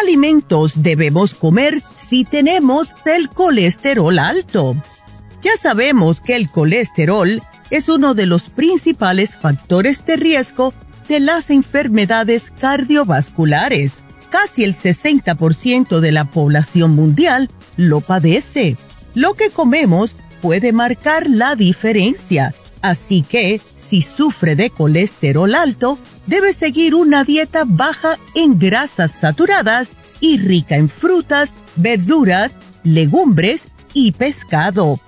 Speaker 2: Alimentos debemos comer si tenemos el colesterol alto? Ya sabemos que el colesterol es uno de los principales factores de riesgo de las enfermedades cardiovasculares. Casi el 60% de la población mundial lo padece. Lo que comemos puede marcar la diferencia. Así que si sufre de colesterol alto, debe seguir una dieta baja en grasas saturadas y rica en frutas, verduras, legumbres y pescado.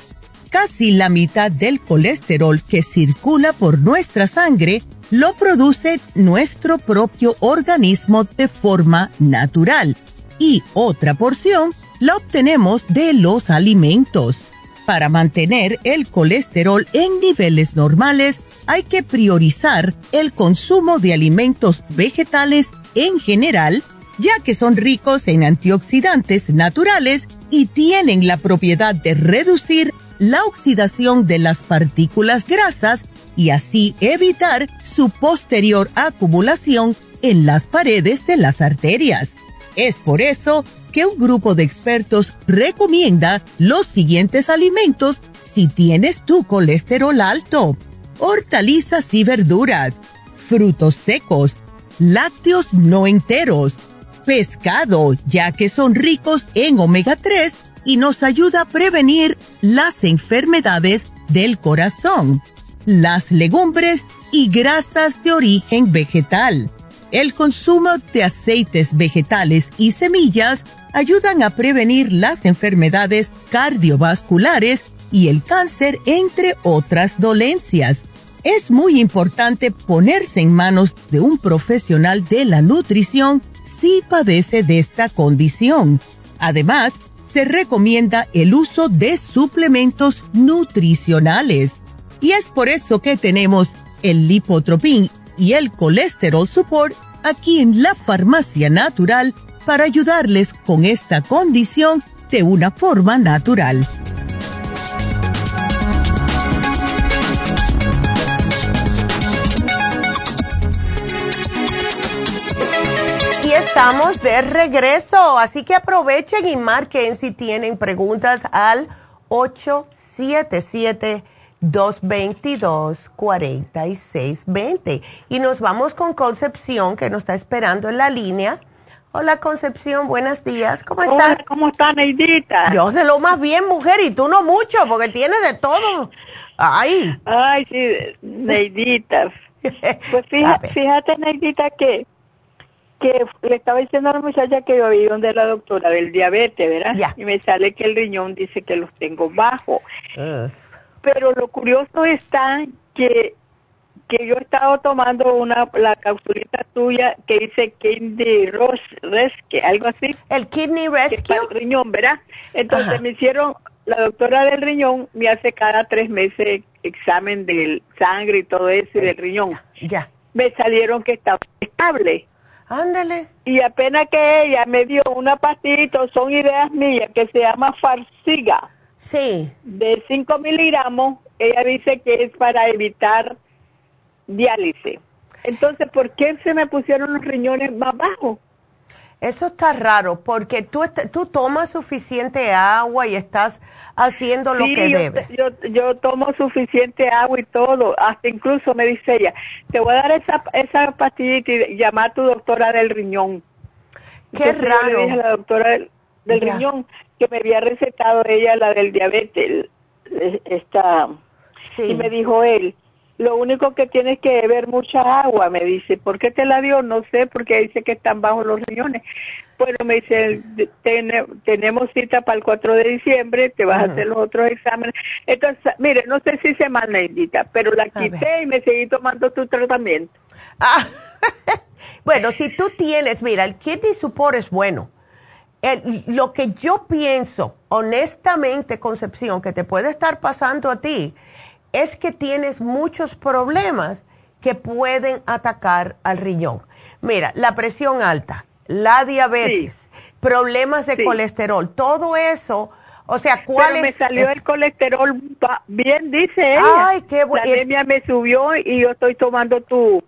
Speaker 2: Casi la mitad del colesterol que circula por nuestra sangre lo produce nuestro propio organismo de forma natural y otra porción la obtenemos de los alimentos.
Speaker 6: Para mantener el colesterol en niveles normales, hay que priorizar el consumo de alimentos vegetales en general, ya que son ricos en antioxidantes naturales y tienen la propiedad de reducir la oxidación de las partículas grasas y así evitar su posterior acumulación en las paredes de las arterias. Es por eso que un grupo de expertos recomienda los siguientes alimentos si tienes tu colesterol alto. Hortalizas y verduras, frutos secos, lácteos no enteros, pescado, ya que son ricos en omega 3 y nos ayuda a prevenir las enfermedades del corazón, las legumbres y grasas de origen vegetal. El consumo de aceites vegetales y semillas ayudan a prevenir las enfermedades cardiovasculares y el cáncer, entre otras dolencias. Es muy importante ponerse en manos de un profesional de la nutrición si padece de esta condición. Además, se recomienda el uso de suplementos nutricionales. Y es por eso que tenemos el lipotropín y el colesterol support aquí en la farmacia natural para ayudarles con esta condición de una forma natural.
Speaker 2: Estamos de regreso, así que aprovechen y marquen si tienen preguntas al 877 222-4620. Y nos vamos con Concepción, que nos está esperando en la línea. Hola Concepción, buenos días. ¿Cómo estás?
Speaker 7: ¿Cómo está, Neidita?
Speaker 2: Yo de lo más bien, mujer, y tú no mucho, porque tienes de todo. Ay.
Speaker 7: Ay, sí, Neidita. Pues fíjate, fíjate Neidita, que, que le estaba diciendo a la muchacha que yo vi donde la doctora del diabetes, ¿verdad? Y me sale que el riñón dice que los tengo bajo. Pero lo curioso está que, que yo he estado tomando una la capsulita tuya que dice Kidney Rescue, algo así.
Speaker 2: El Kidney Rescue.
Speaker 7: el riñón, ¿verdad? Entonces me hicieron, la doctora del riñón me hace cada tres meses examen del sangre y todo eso y del riñón.
Speaker 2: Ya.
Speaker 7: Me salieron que estaba estable.
Speaker 2: Ándale.
Speaker 7: Y apenas que ella me dio una pastillita, son ideas mías, que se llama Farsiga.
Speaker 2: Sí.
Speaker 7: De 5 miligramos, ella dice que es para evitar diálisis. Entonces, ¿por qué se me pusieron los riñones más bajos?
Speaker 2: Eso está raro, porque tú, tú tomas suficiente agua y estás haciendo lo que
Speaker 7: yo,
Speaker 2: debes.
Speaker 7: Yo, yo tomo suficiente agua y todo, hasta incluso me dice ella, te voy a dar esa, esa pastillita y llama a tu doctora del riñón.
Speaker 2: Qué
Speaker 7: Entonces,
Speaker 2: raro.
Speaker 7: Yo le dije a la doctora del, riñón que me había recetado ella la del diabetes, esta, y me dijo él, lo único que tienes que beber mucha agua, me dice, ¿por qué te la dio? No sé, porque dice que están bajos los riñones. Bueno, me dice, "Tene- tenemos cita para el 4 de diciembre, te vas a hacer los otros exámenes. Entonces, mire, no sé si se mal, Neidita, pero la quité y me seguí tomando tu tratamiento.
Speaker 2: Ah, bueno, si tú tienes, mira, el kidney support es bueno. El- lo que yo pienso, honestamente, Concepción, que te puede estar pasando a ti, es que tienes muchos problemas que pueden atacar al riñón. Mira, la presión alta, la diabetes, problemas de
Speaker 7: Sí.
Speaker 2: colesterol, todo eso, o sea, ¿cuál
Speaker 7: Pero me
Speaker 2: es?
Speaker 7: salió el colesterol bien, dice ella.
Speaker 2: Ay, qué bueno.
Speaker 7: La anemia me subió y yo estoy tomando tu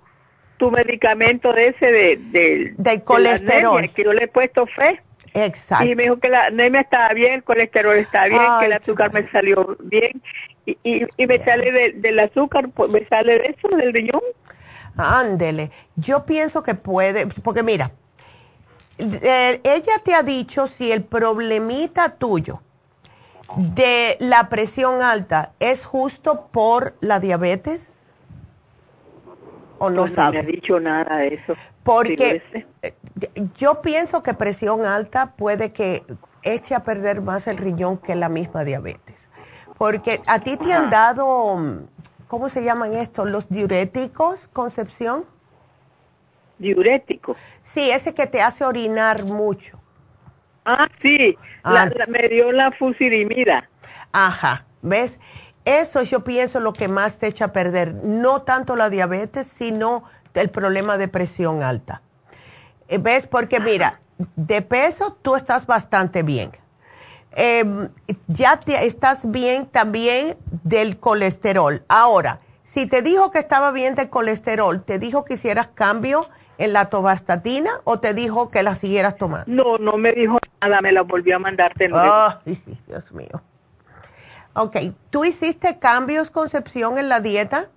Speaker 7: tu medicamento de ese de, de-
Speaker 2: Del
Speaker 7: de
Speaker 2: colesterol.
Speaker 7: anemia, que yo le he puesto fe.
Speaker 2: Exacto.
Speaker 7: Y me dijo que la anemia estaba bien, el colesterol está bien,
Speaker 2: Ay,
Speaker 7: que el azúcar me salió bien. Y, y, y me sale de- del azúcar, pues me sale de eso, del riñón.
Speaker 2: Ándele. Yo pienso que puede, porque mira, eh, ella te ha dicho si el problemita tuyo de la presión alta es justo por la diabetes o no,
Speaker 7: No, no
Speaker 2: sabe.
Speaker 7: me ha dicho nada de eso.
Speaker 2: Porque eh, yo pienso que presión alta puede que eche a perder más el riñón que la misma diabetes. Porque a ti te han dado, mm, ¿cómo se llaman estos? Los diuréticos, Concepción.
Speaker 7: Diurético.
Speaker 2: Sí, ese que te hace orinar mucho.
Speaker 7: Ah, sí,
Speaker 2: Ah.
Speaker 7: La- la- me dio la fusirimida.
Speaker 2: Ajá. ¿Ves? Eso yo pienso lo que más te echa a perder, no tanto la diabetes, sino el problema de presión alta. Eh, ¿Ves? Porque mira, de peso tú estás bastante bien. Em, ya te, estás bien también del colesterol. Ahora, si te dijo que estaba bien del colesterol, ¿te dijo que hicieras cambio la tobastatina o te dijo que la siguieras tomando?
Speaker 7: No, no me dijo nada, me la volvió a mandar de nuevo.
Speaker 2: Ay, Dios mío. Ok, ¿tú hiciste cambios, Concepción, en la dieta?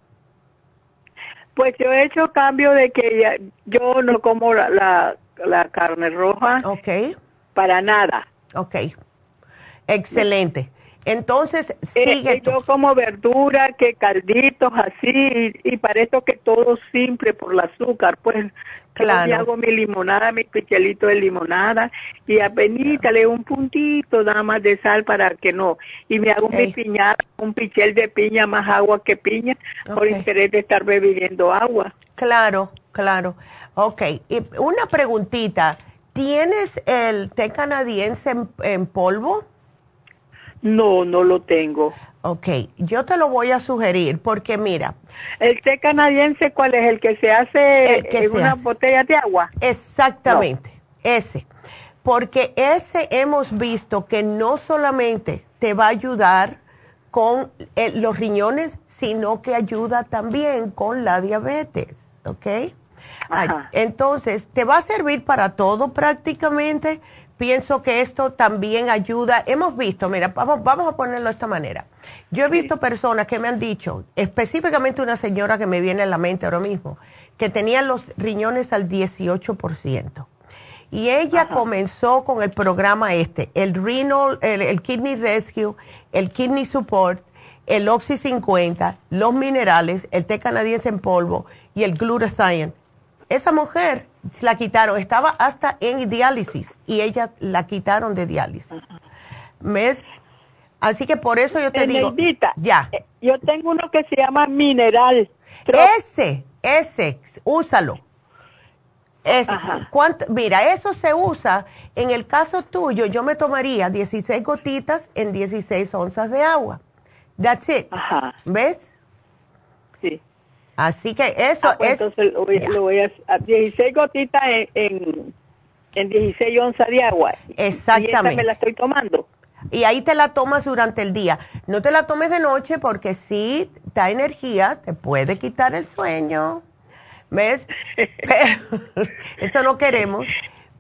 Speaker 7: Pues yo he hecho cambio de que yo no como la, la, carne roja.
Speaker 2: Ok.
Speaker 7: Para nada.
Speaker 2: Ok. Excelente. Entonces, eh, sigue.
Speaker 7: Eh, yo como verdura, que calditos así, y, para esto que todo simple por el azúcar, pues claro. Yo hago mi limonada, mi pichelito de limonada, y apenas le un puntito nada más de sal para que no. Y me hago mi piñada, un pichel de piña, más agua que piña, por interés de estar bebiendo agua.
Speaker 2: Claro, claro. Ok, y una preguntita. ¿Tienes el té canadiense en polvo?
Speaker 7: No, no lo tengo.
Speaker 2: Ok, yo te lo voy a sugerir porque mira.
Speaker 7: ¿El té canadiense cuál es? ¿El que se hace en una botella de agua?
Speaker 2: Exactamente, ese. Porque ese hemos visto que no solamente te va a ayudar con eh, los riñones, sino que ayuda también con la diabetes, ¿ok? Entonces, te va a servir para todo prácticamente, pienso que esto también ayuda. Hemos visto, mira, vamos, vamos a ponerlo de esta manera. Yo he visto personas que me han dicho, específicamente una señora que me viene en la mente ahora mismo, que tenía los riñones al 18%. Y ella comenzó con el programa este, el Renal, el, Kidney Rescue, el Kidney Support, el Oxy 50, los minerales, el té canadiense en polvo y el glutathione. Esa mujer la quitaron, estaba hasta en diálisis y ella la quitaron de diálisis. ¿Ves? Así que por eso yo te digo, ya.
Speaker 7: Eh, yo tengo uno que se llama mineral.
Speaker 2: Ese, ese, úsalo. Ese, mira, eso se usa, en el caso tuyo, yo me tomaría 16 gotitas en 16 onzas de agua. That's it. ¿Ves?
Speaker 7: Sí.
Speaker 2: Así que eso
Speaker 7: ah, pues
Speaker 2: es...
Speaker 7: Entonces lo voy, a, 16 gotitas en, en, 16 onzas de agua.
Speaker 2: Exactamente.
Speaker 7: Y me la estoy tomando.
Speaker 2: Y ahí te la tomas durante el día. No te la tomes de noche porque si da energía, te puede quitar el sueño. ¿Ves? eso no queremos.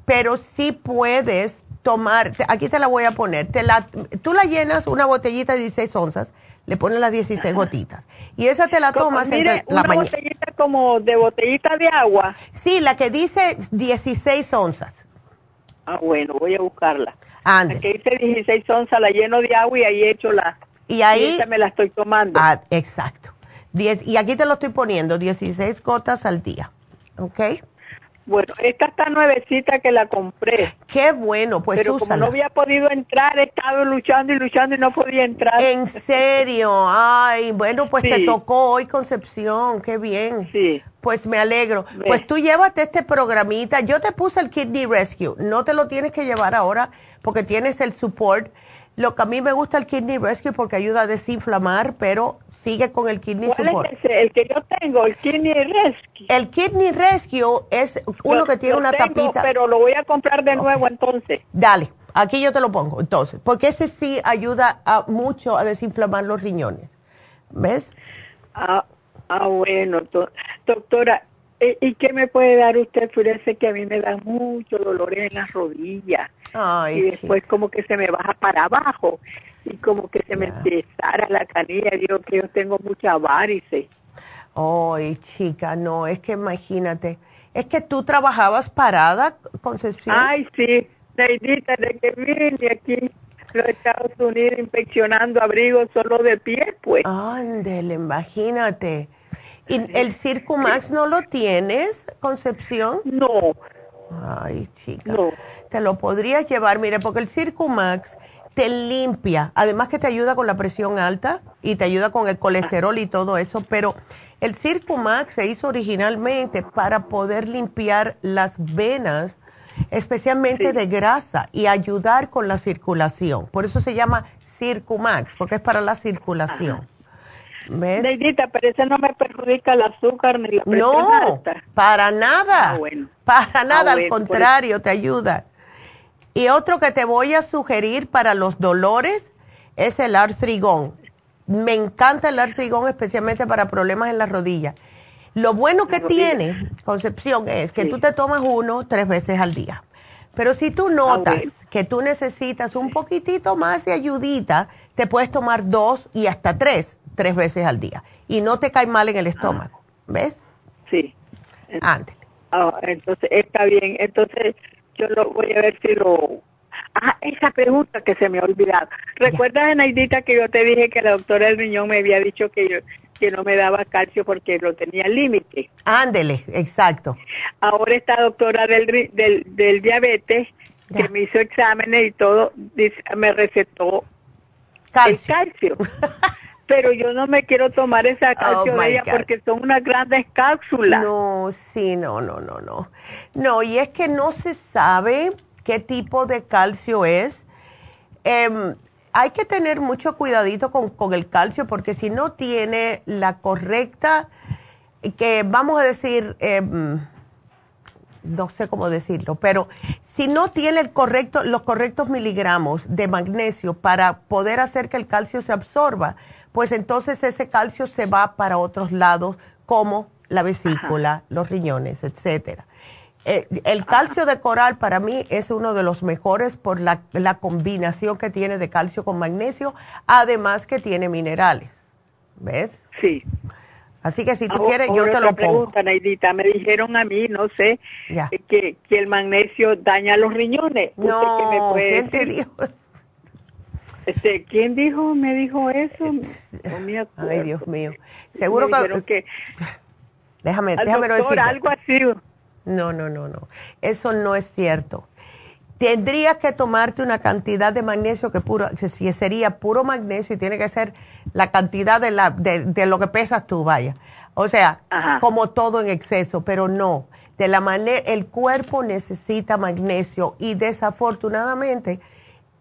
Speaker 2: Pero sí puedes tomar, aquí te la voy a poner, te la, tú la llenas una botellita de 16 onzas le pones las 16 gotitas. Y esa te la tomas en la
Speaker 7: una botellita como de botellita de agua.
Speaker 2: Sí, la que dice 16 onzas.
Speaker 7: Ah, bueno, voy a buscarla. Ande. La que dice 16 onzas la lleno de agua y ahí hecho la...
Speaker 2: Y ahí...
Speaker 7: me la estoy tomando.
Speaker 2: Ah, exacto. y aquí te lo estoy poniendo, 16 gotas al día. ¿Ok?
Speaker 7: Bueno, esta está nuevecita que la compré.
Speaker 2: Qué bueno, pues
Speaker 7: Pero como no había podido entrar, he estado luchando y luchando y no podía entrar.
Speaker 2: ¿En serio? Ay, bueno, pues te tocó hoy Concepción, qué bien.
Speaker 7: Sí.
Speaker 2: Pues me alegro. Pues tú llévate este programita. Yo te puse el Kidney Rescue. No te lo tienes que llevar ahora porque tienes el support lo que a mí me gusta el Kidney Rescue porque ayuda a desinflamar, pero sigue con el Kidney
Speaker 7: ¿Cuál Es ese? El que yo tengo, el Kidney Rescue.
Speaker 2: El Kidney Rescue es uno que tiene una tapita.
Speaker 7: Pero lo voy a comprar de nuevo entonces.
Speaker 2: Dale, aquí yo te lo pongo entonces, porque ese sí ayuda a, mucho a desinflamar los riñones. ¿Ves?
Speaker 7: Ah, ah bueno, doctora, ¿y qué me puede dar usted? Fíjese que a mí me da mucho dolor en las rodillas y después como que se me baja para abajo y como que se me empezara la canilla. Digo que yo tengo mucha varices.
Speaker 2: Ay, chica, no, es que imagínate. Es que tú trabajabas parada, Concepción.
Speaker 7: Ay, sí, Neidita, de que vine aquí los Estados Unidos inspeccionando abrigos solo de pie, pues.
Speaker 2: Ándele, imagínate. ¿Y el Circumax no lo tienes, Concepción?
Speaker 7: No.
Speaker 2: Ay, chica. No te lo podrías llevar, mire, porque el Circumax te limpia, además que te ayuda con la presión alta y te ayuda con el colesterol y todo eso, pero el Circumax se hizo originalmente para poder limpiar las venas especialmente de grasa, y ayudar con la circulación. Por eso se llama Circumax, porque es para la circulación.
Speaker 7: ¿Ves? pero eso no me perjudica el azúcar ni la presión
Speaker 2: No, para nada. Ah, para ah, nada, al contrario, te ayuda. Y otro que te voy a sugerir para los dolores es el artrigón. Me encanta el artrigón, especialmente para problemas en las rodillas. Lo bueno que tiene, Concepción, es que tú te tomas uno tres veces al día. Pero si tú notas que tú necesitas un poquitito más de ayudita, te puedes tomar dos y hasta tres, tres veces al día. Y no te cae mal en el estómago. ¿Ves?
Speaker 7: Sí.
Speaker 2: Antes.
Speaker 7: Ah, entonces, está bien. Entonces, yo lo voy a ver si lo... Ah, esa pregunta que se me ha olvidado. ¿Recuerdas, Naidita, que yo te dije que la doctora del riñón me había dicho que yo que no me daba calcio porque lo tenía límite.
Speaker 2: Ándele, exacto.
Speaker 7: Ahora esta doctora del, del, del diabetes, que me hizo exámenes y todo, me recetó calcio. el calcio. Pero yo no me quiero tomar esa oh, calcio de ella porque son unas grandes cápsulas.
Speaker 2: No, sí, no, no, no, no. No, y es que no se sabe qué tipo de calcio es. Eh, hay que tener mucho cuidadito con, el calcio porque si no tiene la correcta, que vamos a decir, em, no sé cómo decirlo, pero si no tiene el correcto, los correctos miligramos de magnesio para poder hacer que el calcio se absorba, pues entonces ese calcio se va para otros lados como la vesícula, los riñones, etcétera. Eh, el calcio de coral para mí es uno de los mejores por la, combinación que tiene de calcio con magnesio, además que tiene minerales. ¿Ves?
Speaker 7: Sí.
Speaker 2: Así que si tú quieres, yo te lo pongo.
Speaker 7: pregunta, Neidita. Me dijeron a mí, no sé, que, que, el magnesio daña los riñones.
Speaker 2: No, ¿quién te dijo?
Speaker 7: Este, ¿Quién dijo, me dijo eso?
Speaker 2: Ay, Dios mío. Seguro que, Déjame, déjame
Speaker 7: doctor, algo así.
Speaker 2: No, no, no, no. Eso no es cierto. Tendrías que tomarte una cantidad de magnesio que puro, que sería puro magnesio y tiene que ser la cantidad de, la, de, lo que pesas tú, vaya. O sea, como todo en exceso, pero no. De la manera, el cuerpo necesita magnesio y desafortunadamente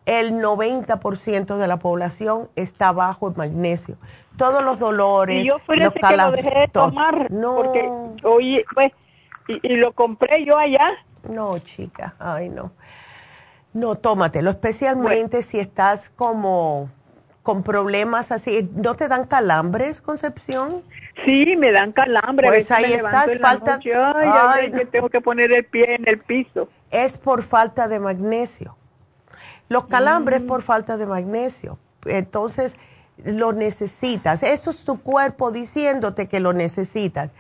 Speaker 2: el 90% de la población está bajo el magnesio. Todos los dolores,
Speaker 7: y yo fui los que lo dejé de tomar no. porque oye, pues y, lo compré yo allá.
Speaker 2: No, chica, ay no. No, tómatelo, especialmente si estás como con problemas así. ¿No te dan calambres, Concepción?
Speaker 7: Sí, me dan calambres.
Speaker 2: Pues ahí estás, falta...
Speaker 7: Ay, tengo que poner el pie en el piso.
Speaker 2: Es por falta de magnesio. Los calambres mm. por falta de magnesio. Entonces, lo necesitas. Eso es tu cuerpo diciéndote que lo necesitas.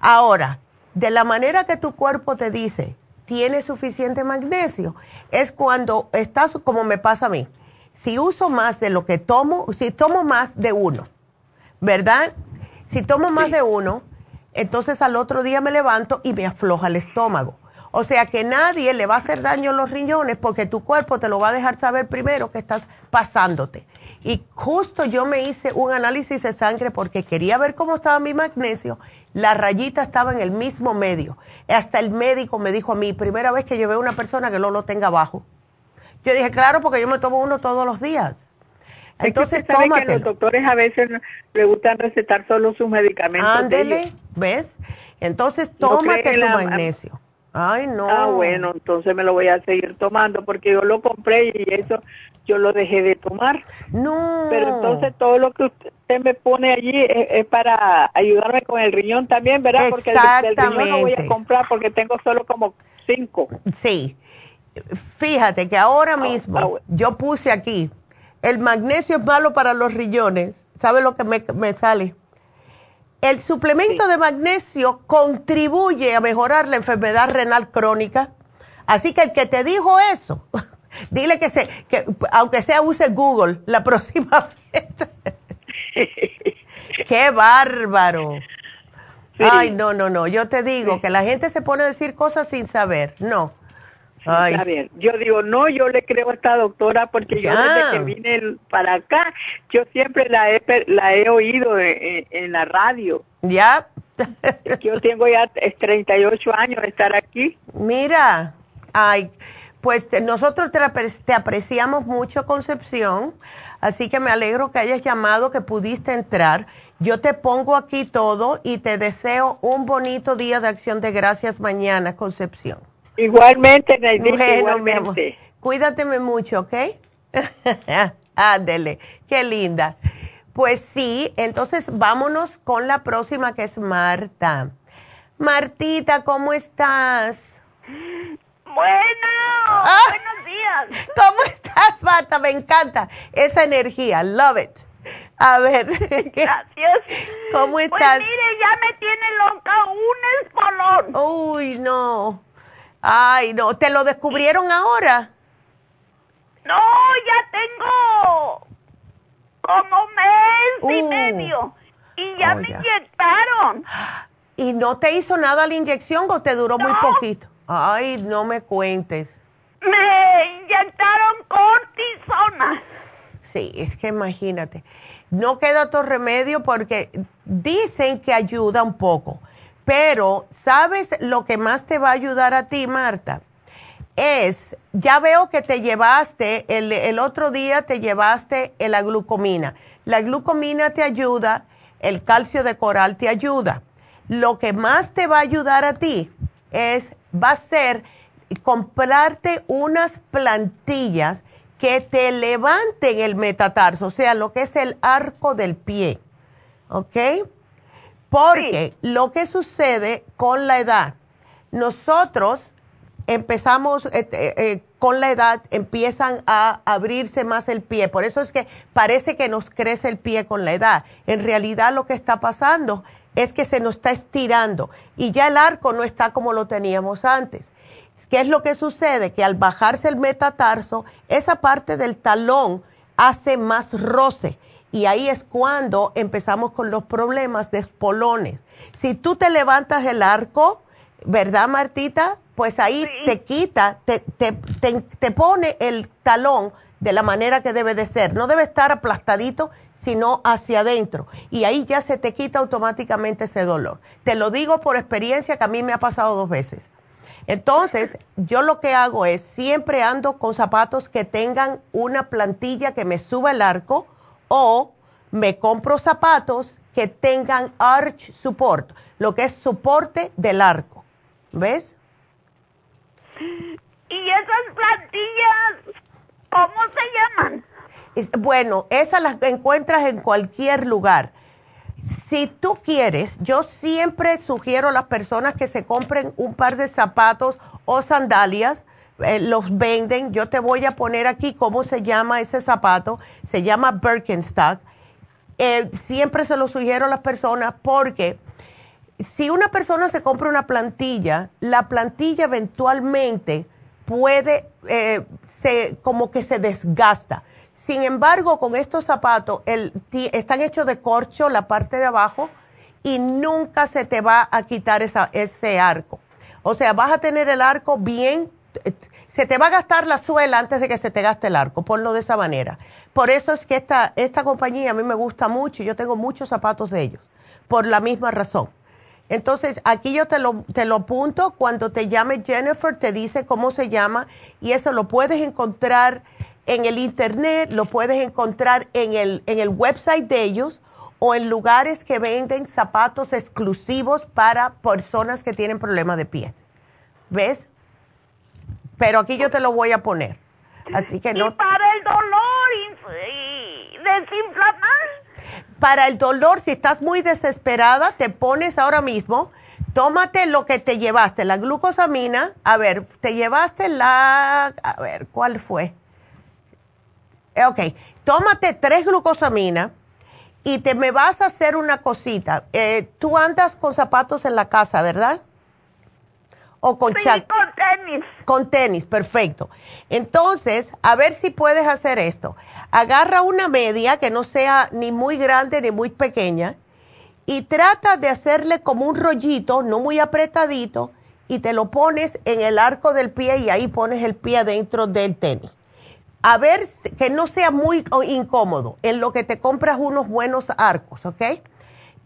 Speaker 2: Ahora, de la manera que tu cuerpo te dice, tiene suficiente magnesio, es cuando estás, como me pasa a mí, si uso más de lo que tomo, si tomo más de uno, ¿verdad? Si tomo más de uno, entonces al otro día me levanto y me afloja el estómago. O sea que nadie le va a hacer daño a los riñones porque tu cuerpo te lo va a dejar saber primero que estás pasándote. Y justo yo me hice un análisis de sangre porque quería ver cómo estaba mi magnesio. La rayita estaba en el mismo medio. Hasta el médico me dijo a mí, primera vez que yo veo a una persona que no lo tenga bajo. Yo dije, claro, porque yo me tomo uno todos los días. Entonces,
Speaker 7: es que los doctores a veces le gustan recetar solo sus medicamentos.
Speaker 2: Ándele, ¿ves? Entonces, tómate el magnesio. Ay, no.
Speaker 7: Ah, bueno, entonces me lo voy a seguir tomando porque yo lo compré y eso yo lo dejé de tomar.
Speaker 2: No.
Speaker 7: Pero entonces todo lo que usted me pone allí es, para ayudarme con el riñón también, ¿verdad? Porque el, riñón no voy a comprar porque tengo solo como cinco.
Speaker 2: Sí. Fíjate que ahora ah, mismo ah, yo puse aquí, el magnesio es malo para los riñones. ¿Sabe lo que me, me sale? El suplemento de magnesio contribuye a mejorar la enfermedad renal crónica. Así que el que te dijo eso, dile que, se, que aunque sea use Google la próxima vez. ¡Qué bárbaro! Ay, no, no, no. Yo te digo que la gente se pone a decir cosas sin saber. No.
Speaker 7: Está bien. Yo digo, no, yo le creo a esta doctora porque yo desde que vine para acá, yo siempre la he, la he oído en, la radio.
Speaker 2: Ya.
Speaker 7: yo tengo ya 38 años de estar aquí.
Speaker 2: Mira, Ay, pues nosotros te, apreciamos mucho, Concepción, así que me alegro que hayas llamado, que pudiste entrar. Yo te pongo aquí todo y te deseo un bonito día de acción de gracias mañana, Concepción.
Speaker 7: Igualmente, Naidita, igualmente.
Speaker 2: Cuídateme mucho, ¿ok? Ándele, qué linda. Pues sí, entonces vámonos con la próxima que es Marta. Martita, ¿cómo estás?
Speaker 8: Bueno, ah. buenos días.
Speaker 2: ¿Cómo estás, Marta? Me encanta esa energía, love it. A ver.
Speaker 8: Gracias.
Speaker 2: ¿Cómo
Speaker 8: pues
Speaker 2: estás?
Speaker 8: Pues mire, ya me tiene loca un espolón.
Speaker 2: Uy, no. Ay, no. ¿Te lo descubrieron ahora?
Speaker 8: No, ya tengo como mes y uh. medio. Y ya oh, me inyectaron.
Speaker 2: ¿Y no te hizo nada la inyección o te duró muy poquito? Ay, no me cuentes.
Speaker 8: Me inyectaron cortisona.
Speaker 2: Sí, es que imagínate. No queda otro remedio porque dicen que ayuda un poco. Pero, ¿sabes lo que más te va a ayudar a ti, Marta? Es, ya veo que te llevaste, el, otro día te llevaste la glucomina. La glucomina te ayuda, el calcio de coral te ayuda. Lo que más te va a ayudar a ti es va a ser comprarte unas plantillas que te levanten el metatarso, o sea, lo que es el arco del pie, ¿ok? Porque lo que sucede con la edad, nosotros empezamos, eh, eh, eh, con la edad empiezan a abrirse más el pie, por eso es que parece que nos crece el pie con la edad. En realidad lo que está pasando es que se nos está estirando y ya el arco no está como lo teníamos antes. ¿Qué es lo que sucede? Que al bajarse el metatarso, esa parte del talón hace más roce y ahí es cuando empezamos con los problemas de espolones. Si tú te levantas el arco, ¿verdad, Martita? Pues ahí te quita, te, te, te pone el talón de la manera que debe de ser. No debe estar aplastadito, sino hacia adentro. Y ahí ya se te quita automáticamente ese dolor. Te lo digo por experiencia que a mí me ha pasado dos veces. Entonces, yo lo que hago es, siempre ando con zapatos que tengan una plantilla que me suba el arco o me compro zapatos que tengan arch support, lo que es soporte del arco. ¿Ves?
Speaker 8: ¿Y esas plantillas cómo se llaman?
Speaker 2: bueno, esas las encuentras en cualquier lugar. Si tú quieres, yo siempre sugiero a las personas que se compren un par de zapatos o sandalias, eh, los venden. Yo te voy a poner aquí cómo se llama ese zapato. Se llama Birkenstock. Eh, siempre se lo sugiero a las personas porque si una persona se compra una plantilla, la plantilla eventualmente puede, eh, se, como que se desgasta. Sin embargo, con estos zapatos el, están hechos de corcho la parte de abajo y nunca se te va a quitar esa, ese arco. O sea, vas a tener el arco bien, se te va a gastar la suela antes de que se te gaste el arco, ponlo de esa manera. Por eso es que esta, esta compañía a mí me gusta mucho y yo tengo muchos zapatos de ellos, por la misma razón. Entonces, aquí yo te lo, te lo apunto, cuando te llame Jennifer te dice cómo se llama y eso lo puedes encontrar en el internet, lo puedes encontrar en el, en el website de ellos o en lugares que venden zapatos exclusivos para personas que tienen problemas de pies. ¿Ves? Pero aquí yo te lo voy a poner. Así que no.
Speaker 8: ¿Y para el dolor y, desinflamar?
Speaker 2: Para el dolor, si estás muy desesperada, te pones ahora mismo, tómate lo que te llevaste, la glucosamina. A ver, te llevaste la. A ver, ¿cuál fue? Eh, ok, tómate tres glucosamina y te me vas a hacer una cosita. Eh, tú andas con zapatos en la casa, ¿verdad? O con
Speaker 8: sí, con tenis.
Speaker 2: Con tenis, perfecto. Entonces, a ver si puedes hacer esto. Agarra una media que no sea ni muy grande ni muy pequeña y trata de hacerle como un rollito, no muy apretadito, y te lo pones en el arco del pie y ahí pones el pie dentro del tenis a ver que no sea muy incómodo en lo que te compras unos buenos arcos, ¿ok?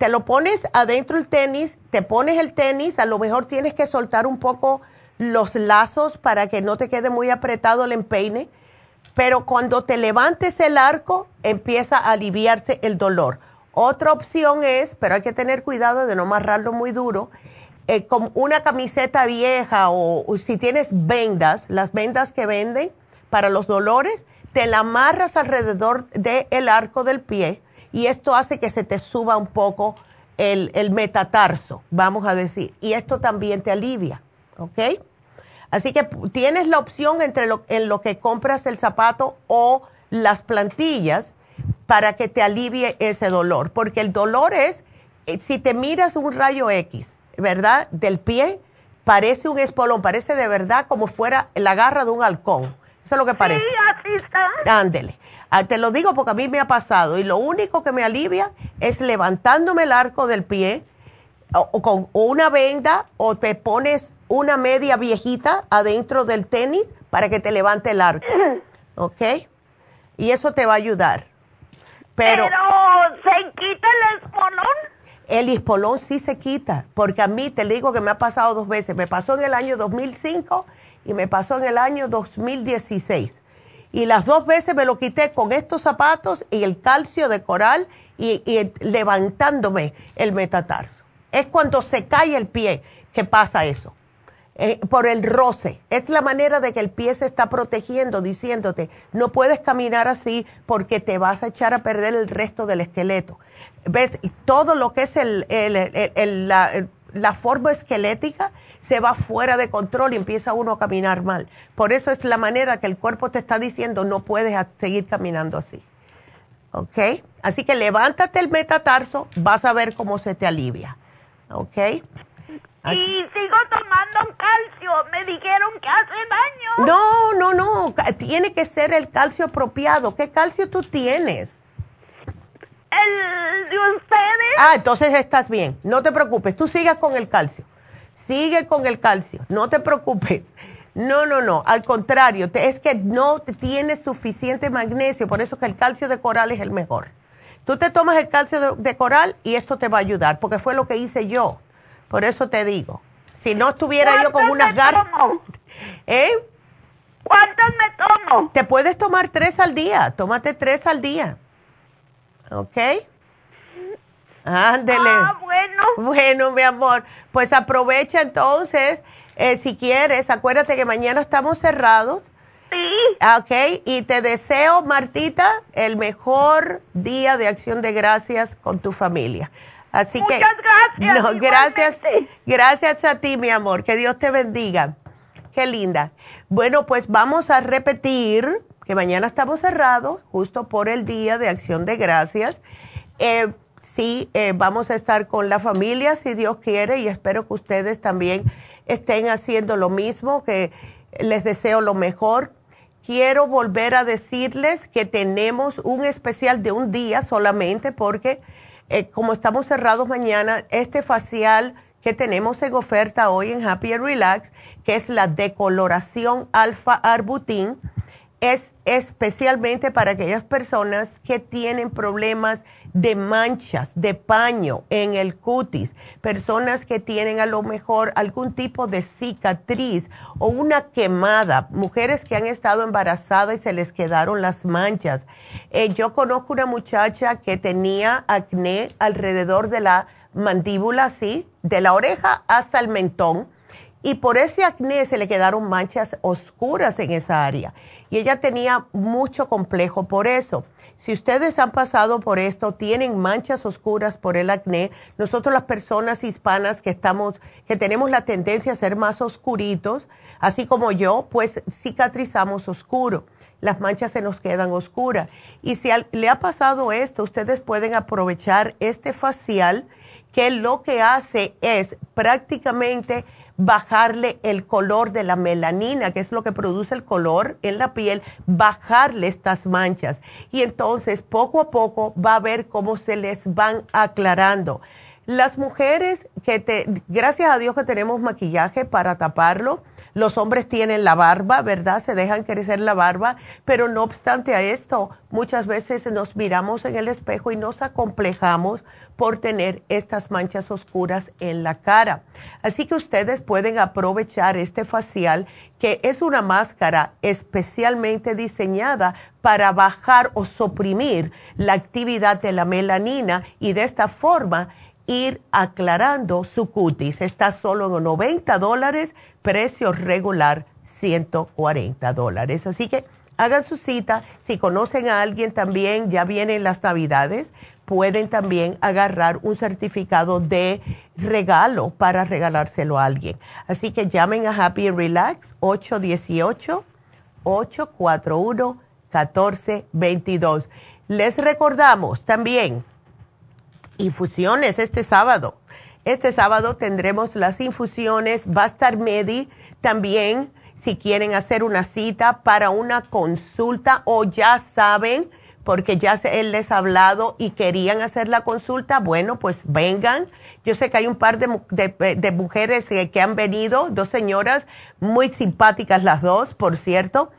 Speaker 2: Te lo pones adentro el tenis, te pones el tenis, a lo mejor tienes que soltar un poco los lazos para que no te quede muy apretado el empeine, pero cuando te levantes el arco empieza a aliviarse el dolor. Otra opción es, pero hay que tener cuidado de no amarrarlo muy duro, eh, con una camiseta vieja o, si tienes vendas, las vendas que venden para los dolores, te la amarras alrededor del arco del pie y esto hace que se te suba un poco el, el metatarso, vamos a decir, y esto también te alivia, ¿ok? Así que tienes la opción entre lo, en lo que compras el zapato o las plantillas para que te alivie ese dolor, porque el dolor es, eh, si te miras un rayo X, ¿verdad? Del pie, parece un espolón, parece de verdad como fuera la garra de un halcón. Eso es lo que parece. Sí,
Speaker 8: así está.
Speaker 2: Ándele. Ah, te lo digo porque a mí me ha pasado y lo único que me alivia es levantándome el arco del pie o, con una venda o te pones una media viejita adentro del tenis para que te levante el arco. ¿Ok? Y eso te va a ayudar. Pero,
Speaker 8: ¿se quita el espolón?
Speaker 2: El espolón sí se quita, porque a mí te digo que me ha pasado dos veces. Me pasó en el año 2005 y me pasó en el año 2016. Y las dos veces me lo quité con estos zapatos y el calcio de coral y, levantándome el metatarso. Es cuando se cae el pie que pasa eso. Eh, por el roce. Es la manera de que el pie se está protegiendo, diciéndote, no puedes caminar así porque te vas a echar a perder el resto del esqueleto. ¿Ves? todo lo que es el, la, forma esquelética se va fuera de control y empieza uno a caminar mal. Por eso es la manera que el cuerpo te está diciendo, no puedes seguir caminando así. ¿Ok? Así que levántate el metatarso, vas a ver cómo se te alivia. ¿Ok?
Speaker 8: Y sigo tomando calcio. Me dijeron que hace daño.
Speaker 2: No, no, no. Tiene que ser el calcio apropiado. ¿Qué calcio tú tienes?
Speaker 8: El de ustedes.
Speaker 2: Ah, entonces estás bien. No te preocupes. Tú sigas con el calcio. Sigue con el calcio. No te preocupes. No, no, no. Al contrario, es que no tienes suficiente magnesio. Por eso que el calcio de coral es el mejor. Tú te tomas el calcio de coral y esto te va a ayudar, porque fue lo que hice yo por eso te digo. Si no estuviera yo con unas garras. ¿Eh?
Speaker 8: ¿Cuántos me tomo?
Speaker 2: Te puedes tomar tres al día. Tómate tres al día. ¿Ok? Ándele.
Speaker 8: Ah, bueno.
Speaker 2: Bueno, mi amor. Pues aprovecha entonces, eh, si quieres. Acuérdate que mañana estamos cerrados.
Speaker 8: Sí.
Speaker 2: Ok. Y te deseo, Martita, el mejor día de acción de gracias con tu familia. Así
Speaker 8: Muchas
Speaker 2: que,
Speaker 8: gracias.
Speaker 2: No, gracias, gracias a ti, mi amor. Que Dios te bendiga. Qué linda. Bueno, pues vamos a repetir que mañana estamos cerrados, justo por el Día de Acción de Gracias. Eh, sí, eh, vamos a estar con la familia, si Dios quiere, y espero que ustedes también estén haciendo lo mismo, que les deseo lo mejor. Quiero volver a decirles que tenemos un especial de un día solamente porque eh, como estamos cerrados mañana, este facial que tenemos en oferta hoy en Happy and Relax, que es la decoloración alfa arbutin, es especialmente para aquellas personas que tienen problemas de manchas, de paño en el cutis, personas que tienen a lo mejor algún tipo de cicatriz o una quemada, mujeres que han estado embarazadas y se les quedaron las manchas. Eh, yo conozco una muchacha que tenía acné alrededor de la mandíbula, así, de la oreja hasta el mentón y por ese acné se le quedaron manchas oscuras en esa área. Y ella tenía mucho complejo por eso. Si ustedes han pasado por esto, tienen manchas oscuras por el acné, nosotros las personas hispanas que estamos, que tenemos la tendencia a ser más oscuritos, así como yo, pues cicatrizamos oscuro. Las manchas se nos quedan oscuras. Y si le ha pasado esto, ustedes pueden aprovechar este facial que lo que hace es prácticamente bajarle el color de la melanina, que es lo que produce el color en la piel, bajarle estas manchas. Y entonces poco a poco va a ver cómo se les van aclarando. Las mujeres que te, gracias a Dios que tenemos maquillaje para taparlo, Los hombres tienen la barba, ¿verdad? Se dejan crecer la barba, pero no obstante a esto, muchas veces nos miramos en el espejo y nos acomplejamos por tener estas manchas oscuras en la cara. Así que ustedes pueden aprovechar este facial que es una máscara especialmente diseñada para bajar o suprimir la actividad de la melanina y de esta forma ir aclarando su cutis. Está solo en 90 dólares, precio regular 140 dólares. Así que hagan su cita. Si conocen a alguien también, ya vienen las navidades, pueden también agarrar un certificado de regalo para regalárselo a alguien. Así que llamen a Happy Relax 818-841-1422. Les recordamos también infusiones este sábado. Este sábado tendremos las infusiones, va a estar Medi también si quieren hacer una cita para una consulta o ya saben, porque ya él les ha hablado y querían hacer la consulta, bueno, pues vengan. Yo sé que hay un par de, mujeres que han venido, dos señoras muy simpáticas las dos, por cierto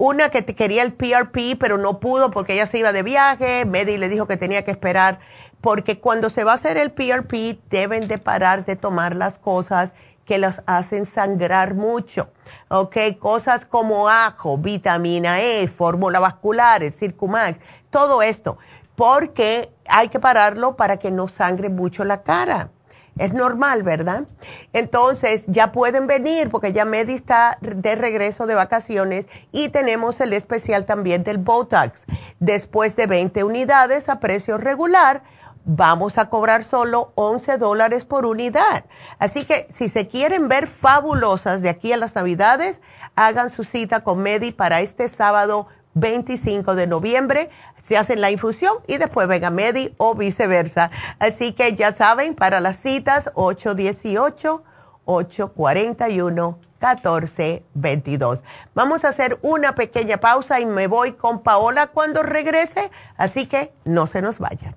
Speaker 2: una que quería el PRP, pero no pudo porque ella se iba de viaje. Medi le dijo que tenía que esperar porque cuando se va a hacer el PRP deben de parar de tomar las cosas que las hacen sangrar mucho. ¿Ok? Cosas como ajo, vitamina E, fórmula vasculares, Circumax, todo esto. Porque hay que pararlo para que no sangre mucho la cara. Es normal, ¿verdad? Entonces, ya pueden venir porque ya Medi está de regreso de vacaciones y tenemos el especial también del Botox. Después de 20 unidades a precio regular, vamos a cobrar solo 11 dólares por unidad. Así que si se quieren ver fabulosas de aquí a las Navidades, hagan su cita con Medi para este sábado 25 de noviembre se hacen la infusión y después venga Medi o viceversa. Así que ya saben, para las citas 818-841-1422. Vamos a hacer una pequeña pausa y me voy con Paola cuando regrese, así que no se nos vayan.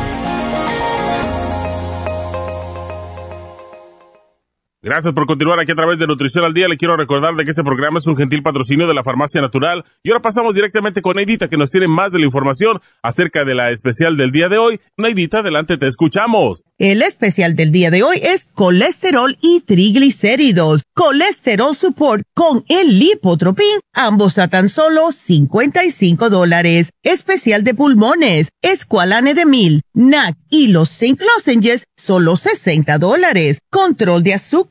Speaker 5: Gracias por continuar aquí a través de Nutrición al Día. Le quiero recordar de que este programa es un gentil patrocinio de la Farmacia Natural. Y ahora pasamos directamente con Neidita, que nos tiene más de la información acerca de la especial del día de hoy. Neidita, adelante, te escuchamos.
Speaker 6: El especial del día de hoy es colesterol y triglicéridos. Colesterol Support con el Lipotropin, ambos a tan solo 55 dólares. Especial de pulmones, Esqualane de Mil, NAC y los Zinc Lozenges, solo 60 dólares. Control de azúcar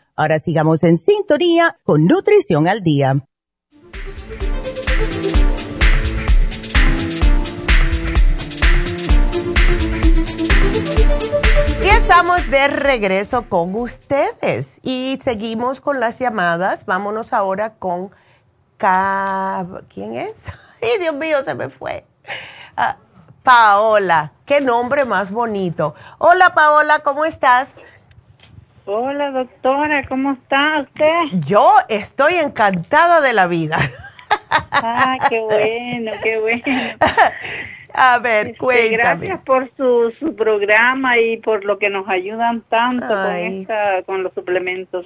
Speaker 6: Ahora sigamos en sintonía con Nutrición al Día.
Speaker 2: Y estamos de regreso con ustedes y seguimos con las llamadas. Vámonos ahora con... ¿Quién es? ¡Ay, Dios mío, se me fue! Ah, Paola, qué nombre más bonito. Hola Paola, ¿cómo estás?
Speaker 9: Hola doctora, ¿cómo está usted?
Speaker 2: Yo estoy encantada de la vida.
Speaker 9: Ah, qué bueno, qué bueno.
Speaker 2: A ver, este, cuéntame.
Speaker 9: Gracias por su, su programa y por lo que nos ayudan tanto con, esta, con los suplementos.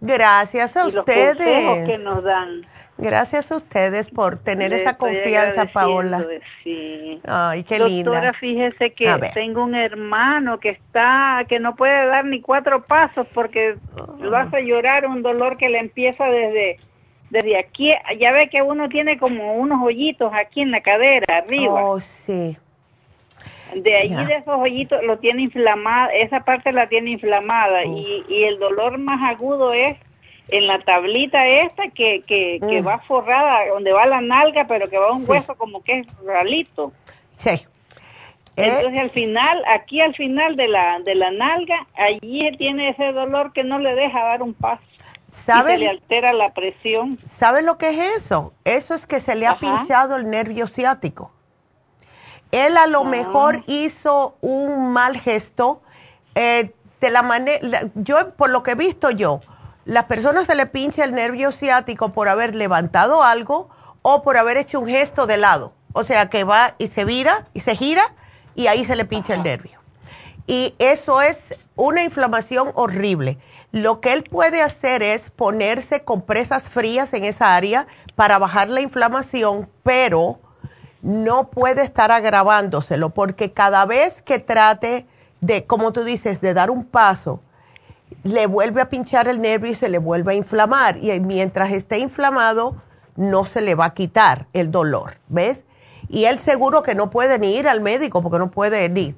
Speaker 2: Gracias a ustedes.
Speaker 9: Los que nos dan.
Speaker 2: Gracias a ustedes por tener esa confianza, Paola.
Speaker 9: Sí.
Speaker 2: Ay, qué
Speaker 9: linda. Doctora, fíjese que tengo un hermano que está, que no puede dar ni cuatro pasos porque lo hace llorar un dolor que le empieza desde, desde aquí. Ya ve que uno tiene como unos hoyitos aquí en la cadera, arriba.
Speaker 2: Oh, sí.
Speaker 9: De allí de esos hoyitos lo tiene inflamada, esa parte la tiene inflamada y, y el dolor más agudo es en la tablita esta que, que, que mm. va forrada, donde va la nalga, pero que va un hueso como que es ralito.
Speaker 2: Sí.
Speaker 9: Entonces al final, aquí al final de la, de la nalga, allí tiene ese dolor que no le deja dar un paso.
Speaker 2: ¿Sabes?
Speaker 9: se le altera la presión.
Speaker 2: ¿Sabes lo que es eso? Eso es que se le ha pinchado el nervio ciático. Él a lo ah. mejor hizo un mal gesto eh, de la manera, yo por lo que he visto yo, las personas se le pincha el nervio ciático por haber levantado algo o por haber hecho un gesto de lado. O sea, que va y se vira y se gira y ahí se le pincha el nervio. Y eso es una inflamación horrible. Lo que él puede hacer es ponerse compresas frías en esa área para bajar la inflamación, pero no puede estar agravándoselo porque cada vez que trate de, como tú dices, de dar un paso, le vuelve a pinchar el nervio y se le vuelve a inflamar. Y mientras esté inflamado, no se le va a quitar el dolor, ¿ves? Y él seguro que no puede ni ir al médico porque no puede ni,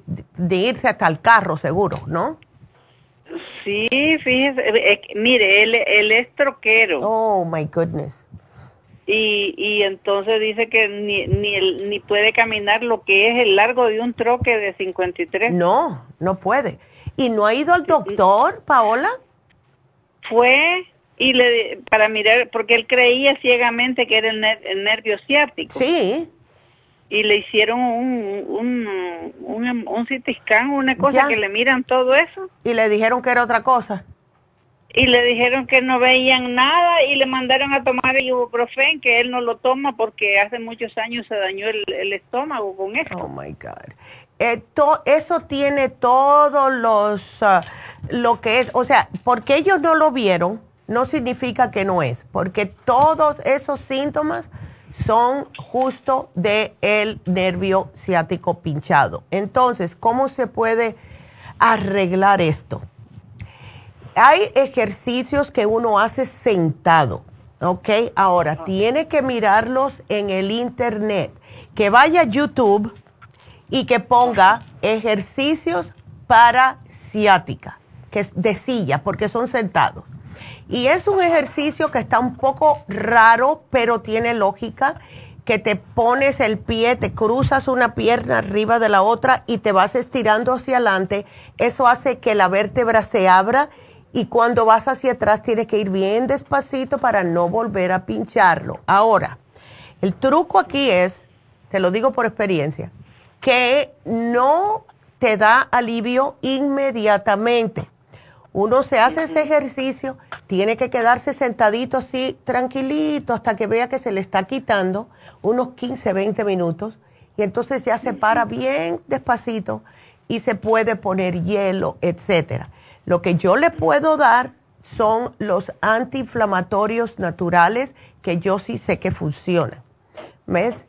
Speaker 2: irse hasta el carro, seguro, ¿no?
Speaker 9: Sí, fíjese, eh, eh, mire, él, él es troquero.
Speaker 2: Oh, my goodness.
Speaker 9: Y, y entonces dice que ni, ni, ni puede caminar lo que es el largo de un troque de 53.
Speaker 2: No, no puede. ¿Y no ha ido al doctor, Paola?
Speaker 9: Fue y le para mirar, porque él creía ciegamente que era el, nervio ciático.
Speaker 2: Sí.
Speaker 9: Y le hicieron un, un, un, un CT scan, una cosa que le miran todo eso.
Speaker 2: Y le dijeron que era otra cosa.
Speaker 9: Y le dijeron que no veían nada y le mandaron a tomar el ibuprofen, que él no lo toma porque hace muchos años se dañó el, el estómago con eso.
Speaker 2: Oh my God. Eh, eso tiene todos los, ah, lo que es, o sea, porque ellos no lo vieron, no significa que no es, porque todos esos síntomas son justo del el nervio ciático pinchado. Entonces, ¿cómo se puede arreglar esto? Hay ejercicios que uno hace sentado, ¿ok? Ahora, tiene que mirarlos en el internet, que vaya a YouTube y que ponga ejercicios para ciática, que es de silla, porque son sentados. Y es un ejercicio que está un poco raro, pero tiene lógica, que te pones el pie, te cruzas una pierna arriba de la otra y te vas estirando hacia adelante. Eso hace que la vértebra se abra Y cuando vas hacia atrás tienes que ir bien despacito para no volver a pincharlo. Ahora, el truco aquí es, te lo digo por experiencia, que no te da alivio inmediatamente. Uno se hace ese ejercicio, tiene que quedarse sentadito así, tranquilito, hasta que vea que se le está quitando unos 15, 20 minutos, y entonces ya se para bien despacito y se puede poner hielo, etcétera. Lo que yo le puedo dar son los antiinflamatorios naturales que yo sí sé que funcionan. ¿Ves?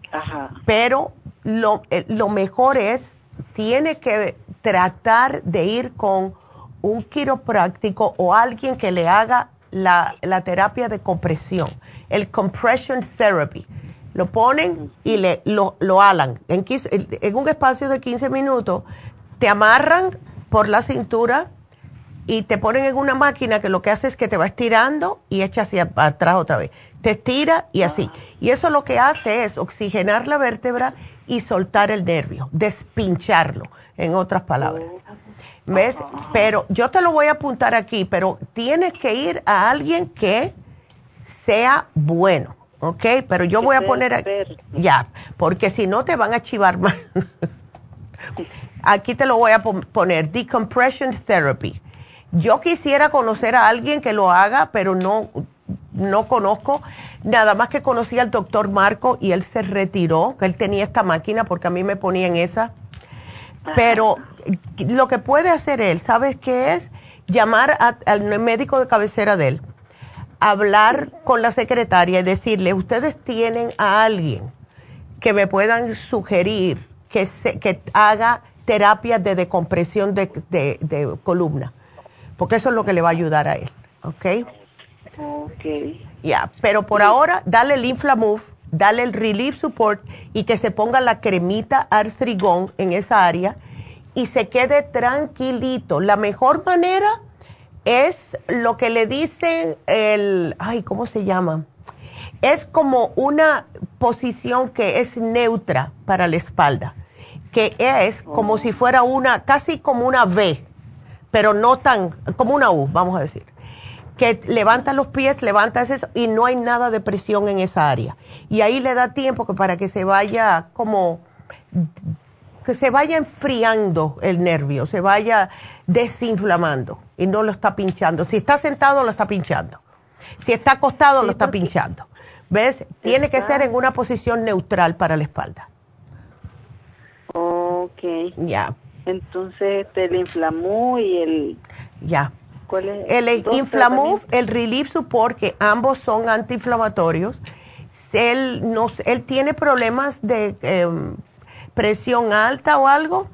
Speaker 2: Pero lo, eh, lo mejor es, tiene que tratar de ir con un quiropráctico o alguien que le haga la, terapia de compresión, el compression therapy. Lo ponen y le, lo, lo alan. En, en un espacio de 15 minutos, te amarran por la cintura y te ponen en una máquina que lo que hace es que te va estirando y echa hacia atrás otra vez. Te estira y así. Y eso lo que hace es oxigenar la vértebra y soltar el nervio, despincharlo, en otras palabras. ¿Ves? Pero yo te lo voy a apuntar aquí, pero tienes que ir a alguien que sea bueno, ¿ok? Pero yo voy a poner aquí, ya, porque si no te van a chivar más. aquí te lo voy a poner, decompression therapy. Yo quisiera conocer a alguien que lo haga, pero no, no conozco. Nada más que conocí al doctor Marco y él se retiró, que él tenía esta máquina porque a mí me ponía en esa. Pero lo que puede hacer él, ¿sabes qué es? Llamar al médico de cabecera de él, hablar con la secretaria y decirle, ustedes tienen a alguien que me puedan sugerir que, se, que haga terapias de decompresión de, de, columna, porque eso es lo que le va a ayudar a él, ¿ok?
Speaker 9: Ok.
Speaker 2: Ya, pero por ahora, dale el Inflamove, dale el Relief Support y que se ponga la cremita artrigón en esa área y se quede tranquilito. La mejor manera es lo que le dicen el, ay, ¿cómo se llama? Es como una posición que es neutra para la espalda, que es como si fuera una, casi como una V, pero no tan, como una U, vamos a decir. Que levanta los pies, levanta eso y no hay nada de presión en esa área. Y ahí le da tiempo que para que se vaya como que se vaya enfriando el nervio, se vaya desinflamando y no lo está pinchando. Si está sentado, lo está pinchando. Si está acostado, lo está pinchando. ¿Ves? Tiene que ser en una posición neutral para la espalda.
Speaker 9: Ok.
Speaker 2: Ya.
Speaker 9: Entonces, este, el inflamó y el...
Speaker 2: Ya. ¿Cuál es? El inflamó, el relief support, que ambos son antiinflamatorios. Él, no, él tiene problemas de... Em, presión alta o algo?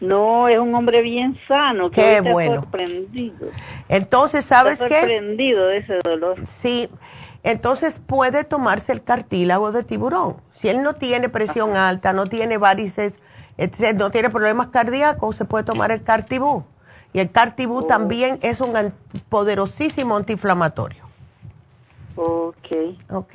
Speaker 9: No, es un hombre bien sano.
Speaker 2: Que Qué bueno. Sorprendido. Entonces, ¿sabes
Speaker 9: está sorprendido de ese dolor.
Speaker 2: Sí. Entonces puede tomarse el cartílago de tiburón. Si él no tiene presión alta, no tiene varices, no tiene problemas cardíacos, se puede tomar el cartibú. Y el cartibú oh. también es un poderosísimo antiinflamatorio.
Speaker 9: Ok.
Speaker 2: Ok.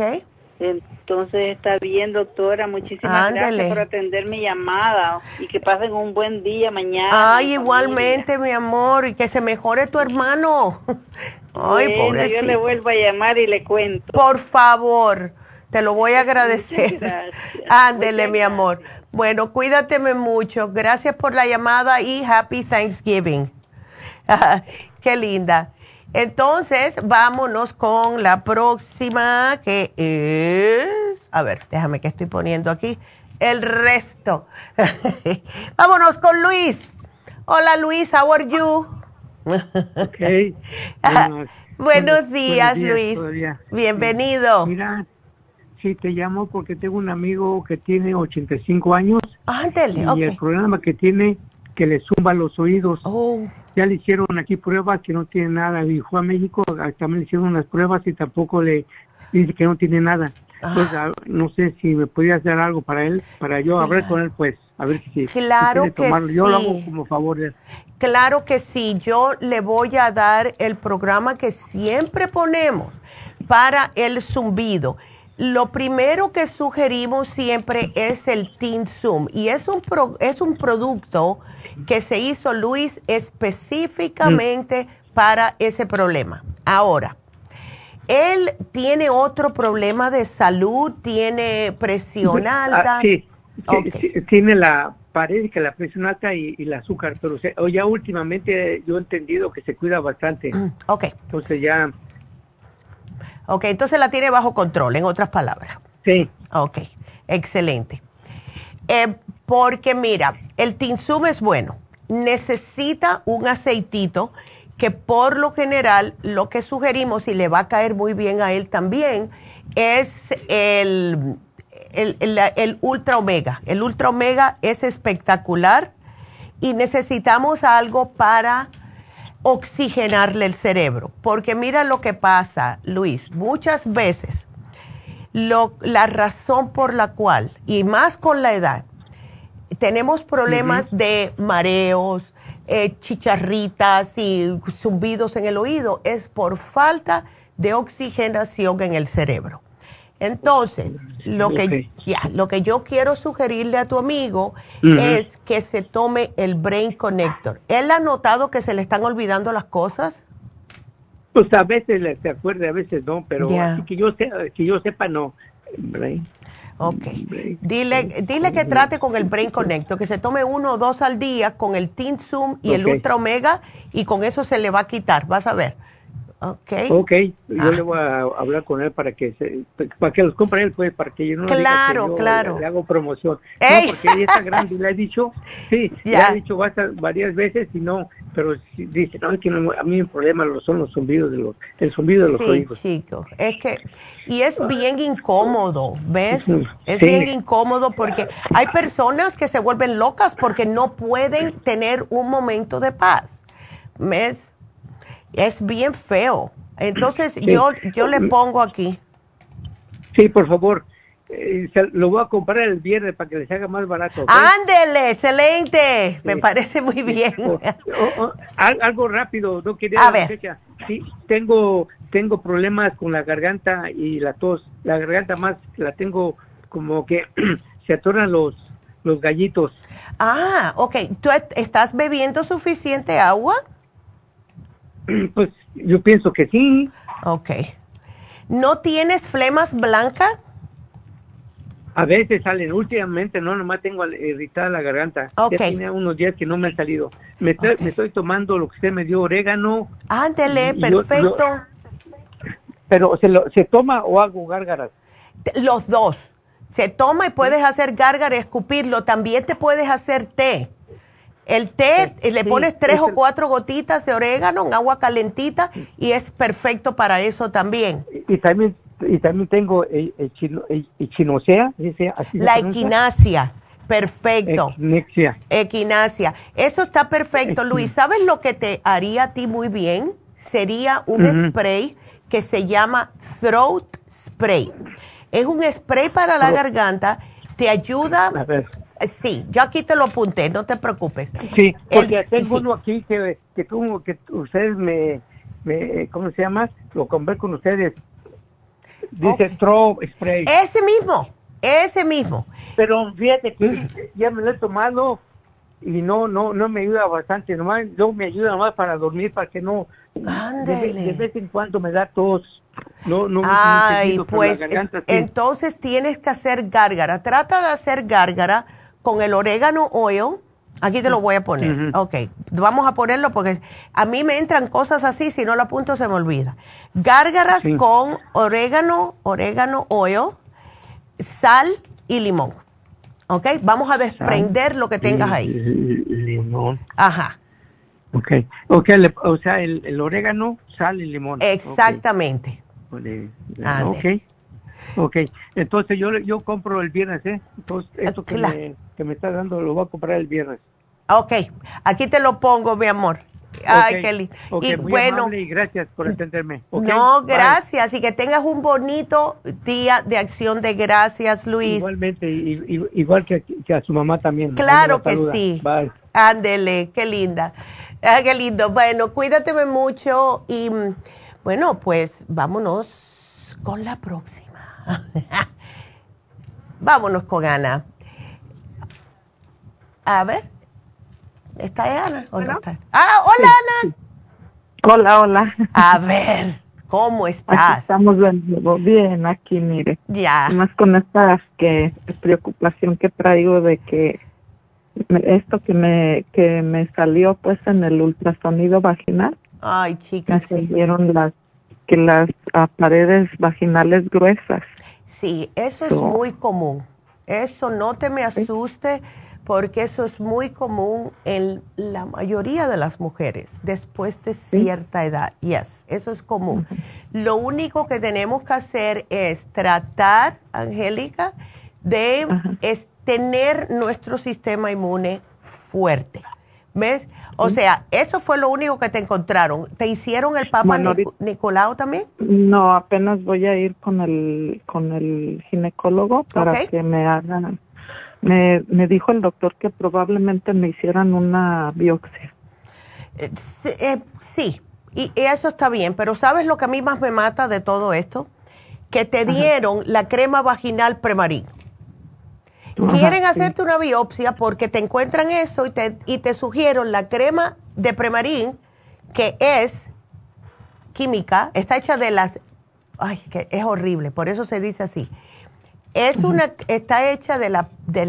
Speaker 9: Entonces está bien, doctora. Muchísimas gracias por atender mi llamada y que pasen un buen día mañana.
Speaker 2: Ay, igualmente, mi amor, y que se mejore tu hermano. Ay,
Speaker 9: bueno, Yo le vuelvo a llamar y le cuento.
Speaker 2: Por favor, te lo voy a agradecer. Ándele, mi amor. Bueno, cuídateme mucho. Gracias por la llamada y Happy Thanksgiving. Qué linda. Entonces, vámonos con la próxima, que es, a ver, déjame que estoy poniendo aquí el resto. vámonos con Luis. Hola Luis, how are you?
Speaker 10: okay.
Speaker 2: buenos, días, Luis. Bienvenido.
Speaker 10: Mira, sí, te llamo porque tengo un amigo que tiene 85 años.
Speaker 2: Ándale,
Speaker 10: y el problema que tiene que le zumba los oídos.
Speaker 2: Oh
Speaker 10: ya le hicieron aquí pruebas que no tiene nada. Dijo a México, también le hicieron unas pruebas y tampoco le dice que no tiene nada. Pues no sé si me podía hacer algo para él, para yo hablar con él, pues, a ver si.
Speaker 2: Claro que
Speaker 10: Yo lo hago como favor.
Speaker 2: Claro que sí, yo le voy a dar el programa que siempre ponemos para el zumbido. Lo primero que sugerimos siempre es el Teen Zoom y es un, es un producto que se hizo, Luis, específicamente para ese problema. Ahora, él tiene otro problema de salud, tiene presión ah, alta.
Speaker 10: sí, tiene la, parece que la presión alta y, el azúcar, pero ya últimamente yo he entendido que se cuida bastante. Mm,
Speaker 2: ok.
Speaker 10: Entonces ya.
Speaker 2: Ok, entonces la tiene bajo control, en otras palabras.
Speaker 10: Sí.
Speaker 2: Ok, excelente. Eh, porque mira, el tinsum es bueno, necesita un aceitito que por lo general lo que sugerimos y le va a caer muy bien a él también es el, el, ultra omega. El ultra omega es espectacular y necesitamos algo para oxigenarle el cerebro. Porque mira lo que pasa, Luis, muchas veces lo, la razón por la cual, y más con la edad, tenemos problemas de mareos, eh, chicharritas y zumbidos en el oído, es por falta de oxigenación en el cerebro. Entonces, lo que, ya, lo que yo quiero sugerirle a tu amigo es que se tome el Brain Connector. ¿Él ha notado que se le están olvidando las cosas?
Speaker 10: Pues a veces se acuerda, a veces no, pero que, yo que yo sepa, no.
Speaker 2: Ok. Dile, dile que trate con el Brain Connector, que se tome uno o dos al día con el Teen Zoom y el Ultra Omega y con eso se le va a quitar, vas a ver. Ok.
Speaker 10: Ok, yo ah. le voy a hablar con él para que se, para que los compre él, pues, para que yo no
Speaker 2: claro, claro.
Speaker 10: Le, hago promoción. No, porque ella está grande y le he dicho, sí, le he dicho varias veces y no, pero dice, no, es que a mí el problema son los zumbidos de los, el zumbido de los sí, oídos.
Speaker 2: chico, es que, y es bien incómodo, ¿ves? Es bien incómodo porque hay personas que se vuelven locas porque no pueden tener un momento de paz, ¿ves? Es bien feo. Entonces yo, yo le pongo aquí.
Speaker 10: Sí, por favor. Eh, lo voy a comprar el viernes para que les haga más barato.
Speaker 2: Ándele, excelente. Me parece muy bien.
Speaker 10: algo rápido, no quería
Speaker 2: a ver.
Speaker 10: Sí, tengo tengo problemas con la garganta y la tos. La garganta más la tengo como que se atoran los los gallitos.
Speaker 2: Ah, ok. ¿Tú estás bebiendo suficiente agua?
Speaker 10: Pues yo pienso que sí.
Speaker 2: Ok. ¿No tienes flemas blancas?
Speaker 10: A veces salen, últimamente no, nomás tengo irritada la garganta.
Speaker 2: Ok.
Speaker 10: Ya tiene unos días que no me han salido. Me, estoy tomando lo que usted me dio, orégano.
Speaker 2: Ándele, perfecto.
Speaker 10: pero ¿se, lo, ¿se toma o hago gárgaras?
Speaker 2: Los dos. Se toma y puedes hacer gárgaras, escupirlo. También te puedes hacer té. El té, le pones tres o cuatro gotitas de orégano en agua calentita y es perfecto para eso también.
Speaker 10: Y, también y también tengo el, echinacea.
Speaker 2: La equinacia. Perfecto.
Speaker 10: Equinacia.
Speaker 2: Equinacia. Eso está perfecto, Luis. ¿Sabes lo que te haría a ti muy bien? Sería un spray que se llama Throat Spray. Es un spray para la garganta, te ayuda. Sí, yo aquí te lo apunté, no te preocupes.
Speaker 10: Sí, porque tengo uno aquí que, que, tú, que ustedes me, ¿cómo se llama? Lo compré con ustedes. Dice okay. Spray.
Speaker 2: Ese mismo, ese mismo.
Speaker 10: Pero fíjate que ya me lo he tomado y no no no me ayuda bastante nomás no me ayuda más para dormir para que no de, vez en cuando me da tos no no
Speaker 2: ay pues entonces tienes que hacer gárgara trata de hacer gárgara con el orégano oil. Aquí te lo voy a poner. Ok, vamos a ponerlo porque a mí me entran cosas así, si no lo apunto se me olvida. Gárgaras con orégano, orégano oil, sal y limón. Ok, vamos a desprender lo que tengas ahí.
Speaker 10: Limón.
Speaker 2: Ajá.
Speaker 10: Ok, okay o sea, el, orégano, sal y limón.
Speaker 2: Exactamente.
Speaker 10: Ok. Ok, entonces yo yo compro el viernes, ¿eh? Entonces, esto que, me, que me está dando lo voy a comprar el viernes.
Speaker 2: Ok, aquí te lo pongo, mi amor. Ay, Kelly.
Speaker 10: y bueno, y gracias por entenderme.
Speaker 2: no, gracias. Y que tengas un bonito día de acción de gracias, Luis.
Speaker 10: Igualmente, igual que, a su mamá también.
Speaker 2: Claro que sí. Bye. Ándele, qué linda. Ah, qué lindo. Bueno, cuídate mucho y bueno, pues vámonos con la próxima. Vámonos con Ana. A ver, ¿está Ana o no está? Ah, hola Ana.
Speaker 11: Hola, hola.
Speaker 2: A ver, ¿cómo estás?
Speaker 11: estamos bien, aquí, mire.
Speaker 2: Ya.
Speaker 11: Más con esta que preocupación que traigo de que esto que me que me salió pues en el ultrasonido vaginal.
Speaker 2: Ay, chicas,
Speaker 11: me salieron las que las paredes vaginales gruesas.
Speaker 2: Sí, eso es muy común. Eso no te me asuste porque eso es muy común en la mayoría de las mujeres después de cierta edad. Yes, eso es común. Lo único que tenemos que hacer es tratar, Angélica, de tener nuestro sistema inmune fuerte. ¿Ves? O sea, eso fue lo único que te encontraron. ¿Te hicieron el Papa Nicolau también?
Speaker 11: No, apenas voy a ir con el con el ginecólogo para que me hagan me, me dijo el doctor que probablemente me hicieran una biopsia.
Speaker 2: Eh, eh, sí, y, eso está bien, pero ¿sabes lo que a mí más me mata de todo esto? Que te dieron la crema vaginal premarín. Quieren hacerte una biopsia porque te encuentran eso y te, y te sugieren la crema de premarín, que es química, está hecha de las... Ay, que es horrible, por eso se dice así es una, está hecha de, la, de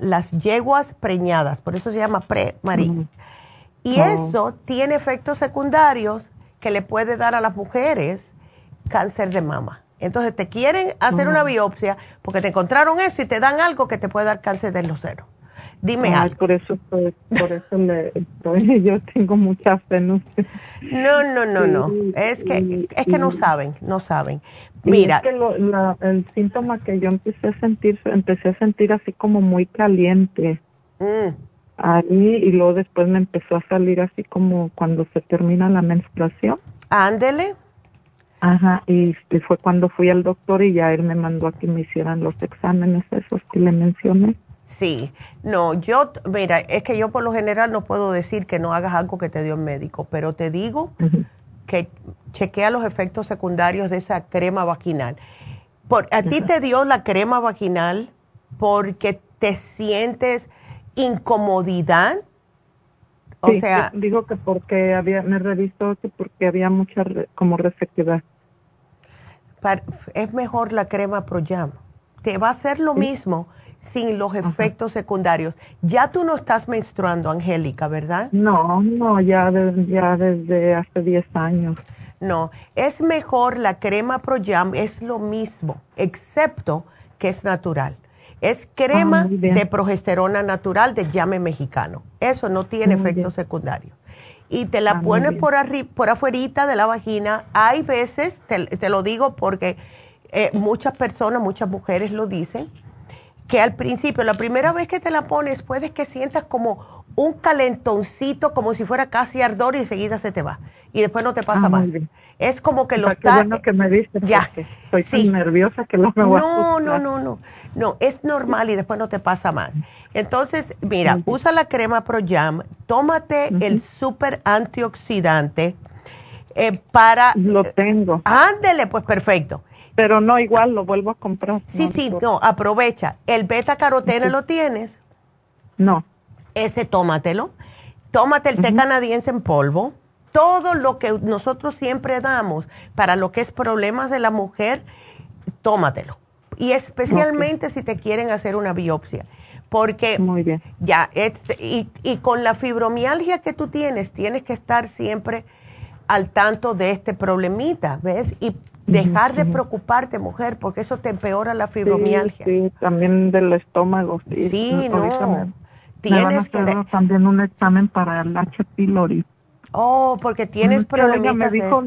Speaker 2: las yeguas preñadas, por eso se llama pre-marín. Y oh. eso tiene efectos secundarios que le puede dar a las mujeres cáncer de mama. Entonces te quieren hacer una biopsia porque te encontraron eso y te dan algo que te puede dar cáncer de los senos. Dime algo.
Speaker 11: Por eso, por, eso yo tengo mucha fe
Speaker 2: No, no, no, no. Es que, es que no saben, no saben. Mira.
Speaker 11: Es que el síntoma que yo empecé a sentir, empecé a sentir así como muy caliente. Mm. Ahí, y luego después me empezó a salir así como cuando se termina la menstruación.
Speaker 2: Ándele.
Speaker 11: Ajá, y fue cuando fui al doctor y ya él me mandó a que me hicieran los exámenes esos que le mencioné.
Speaker 2: Sí, no, yo, mira, es que yo por lo general no puedo decir que no hagas algo que te dio el médico, pero te digo que chequea los efectos secundarios de esa crema vaginal. Por, ¿A ti te dio la crema vaginal porque te sientes incomodidad?
Speaker 11: O sea, digo que porque había, me revisó que porque había mucha como resequedad.
Speaker 2: es mejor la crema ProYam. Te va a hacer lo mismo sin los efectos secundarios. Ya tú no estás menstruando, Angélica, ¿verdad?
Speaker 11: No, no, ya, ya desde hace 10 años.
Speaker 2: No, es mejor la crema ProYam, es lo mismo, excepto que es natural. Es crema ah, de progesterona natural de llame mexicano. Eso no tiene efectos secundarios. Y te la ah, pones por, por afuerita de la vagina. Hay veces, te, lo digo porque eh, muchas personas, muchas mujeres lo dicen, que al principio, la primera vez que te la pones, puedes que sientas como un calentoncito, como si fuera casi ardor y enseguida se te va. Y después no te pasa ah, más. Es como que lo
Speaker 11: está... bueno que me dices, ya. Estoy tan nerviosa que no me voy
Speaker 2: no, No, no, no, no. Es normal y después no te pasa más. Entonces, mira, usa la crema Pro Jam, tómate el super antioxidante eh, para...
Speaker 11: Lo tengo.
Speaker 2: Ándele, pues perfecto.
Speaker 11: Pero no, igual lo vuelvo a comprar.
Speaker 2: Sí, sí, no, aprovecha. ¿El beta carotene lo tienes?
Speaker 11: No.
Speaker 2: Ese tómatelo. Tómate el té canadiense en polvo. Todo lo que nosotros siempre damos para lo que es problemas de la mujer, tómatelo. Y especialmente si te quieren hacer una biopsia. Porque
Speaker 11: Muy bien.
Speaker 2: ya, y, y con la fibromialgia que tú tienes, tienes que estar siempre al tanto de este problemita, ¿ves? Y Dejar de preocuparte, mujer, porque eso te empeora la fibromialgia.
Speaker 11: Sí, también del estómago. Sí,
Speaker 2: sí no.
Speaker 11: tienes que también un examen para el H. pylori.
Speaker 2: Oh, porque tienes problemas.
Speaker 11: Me dijo,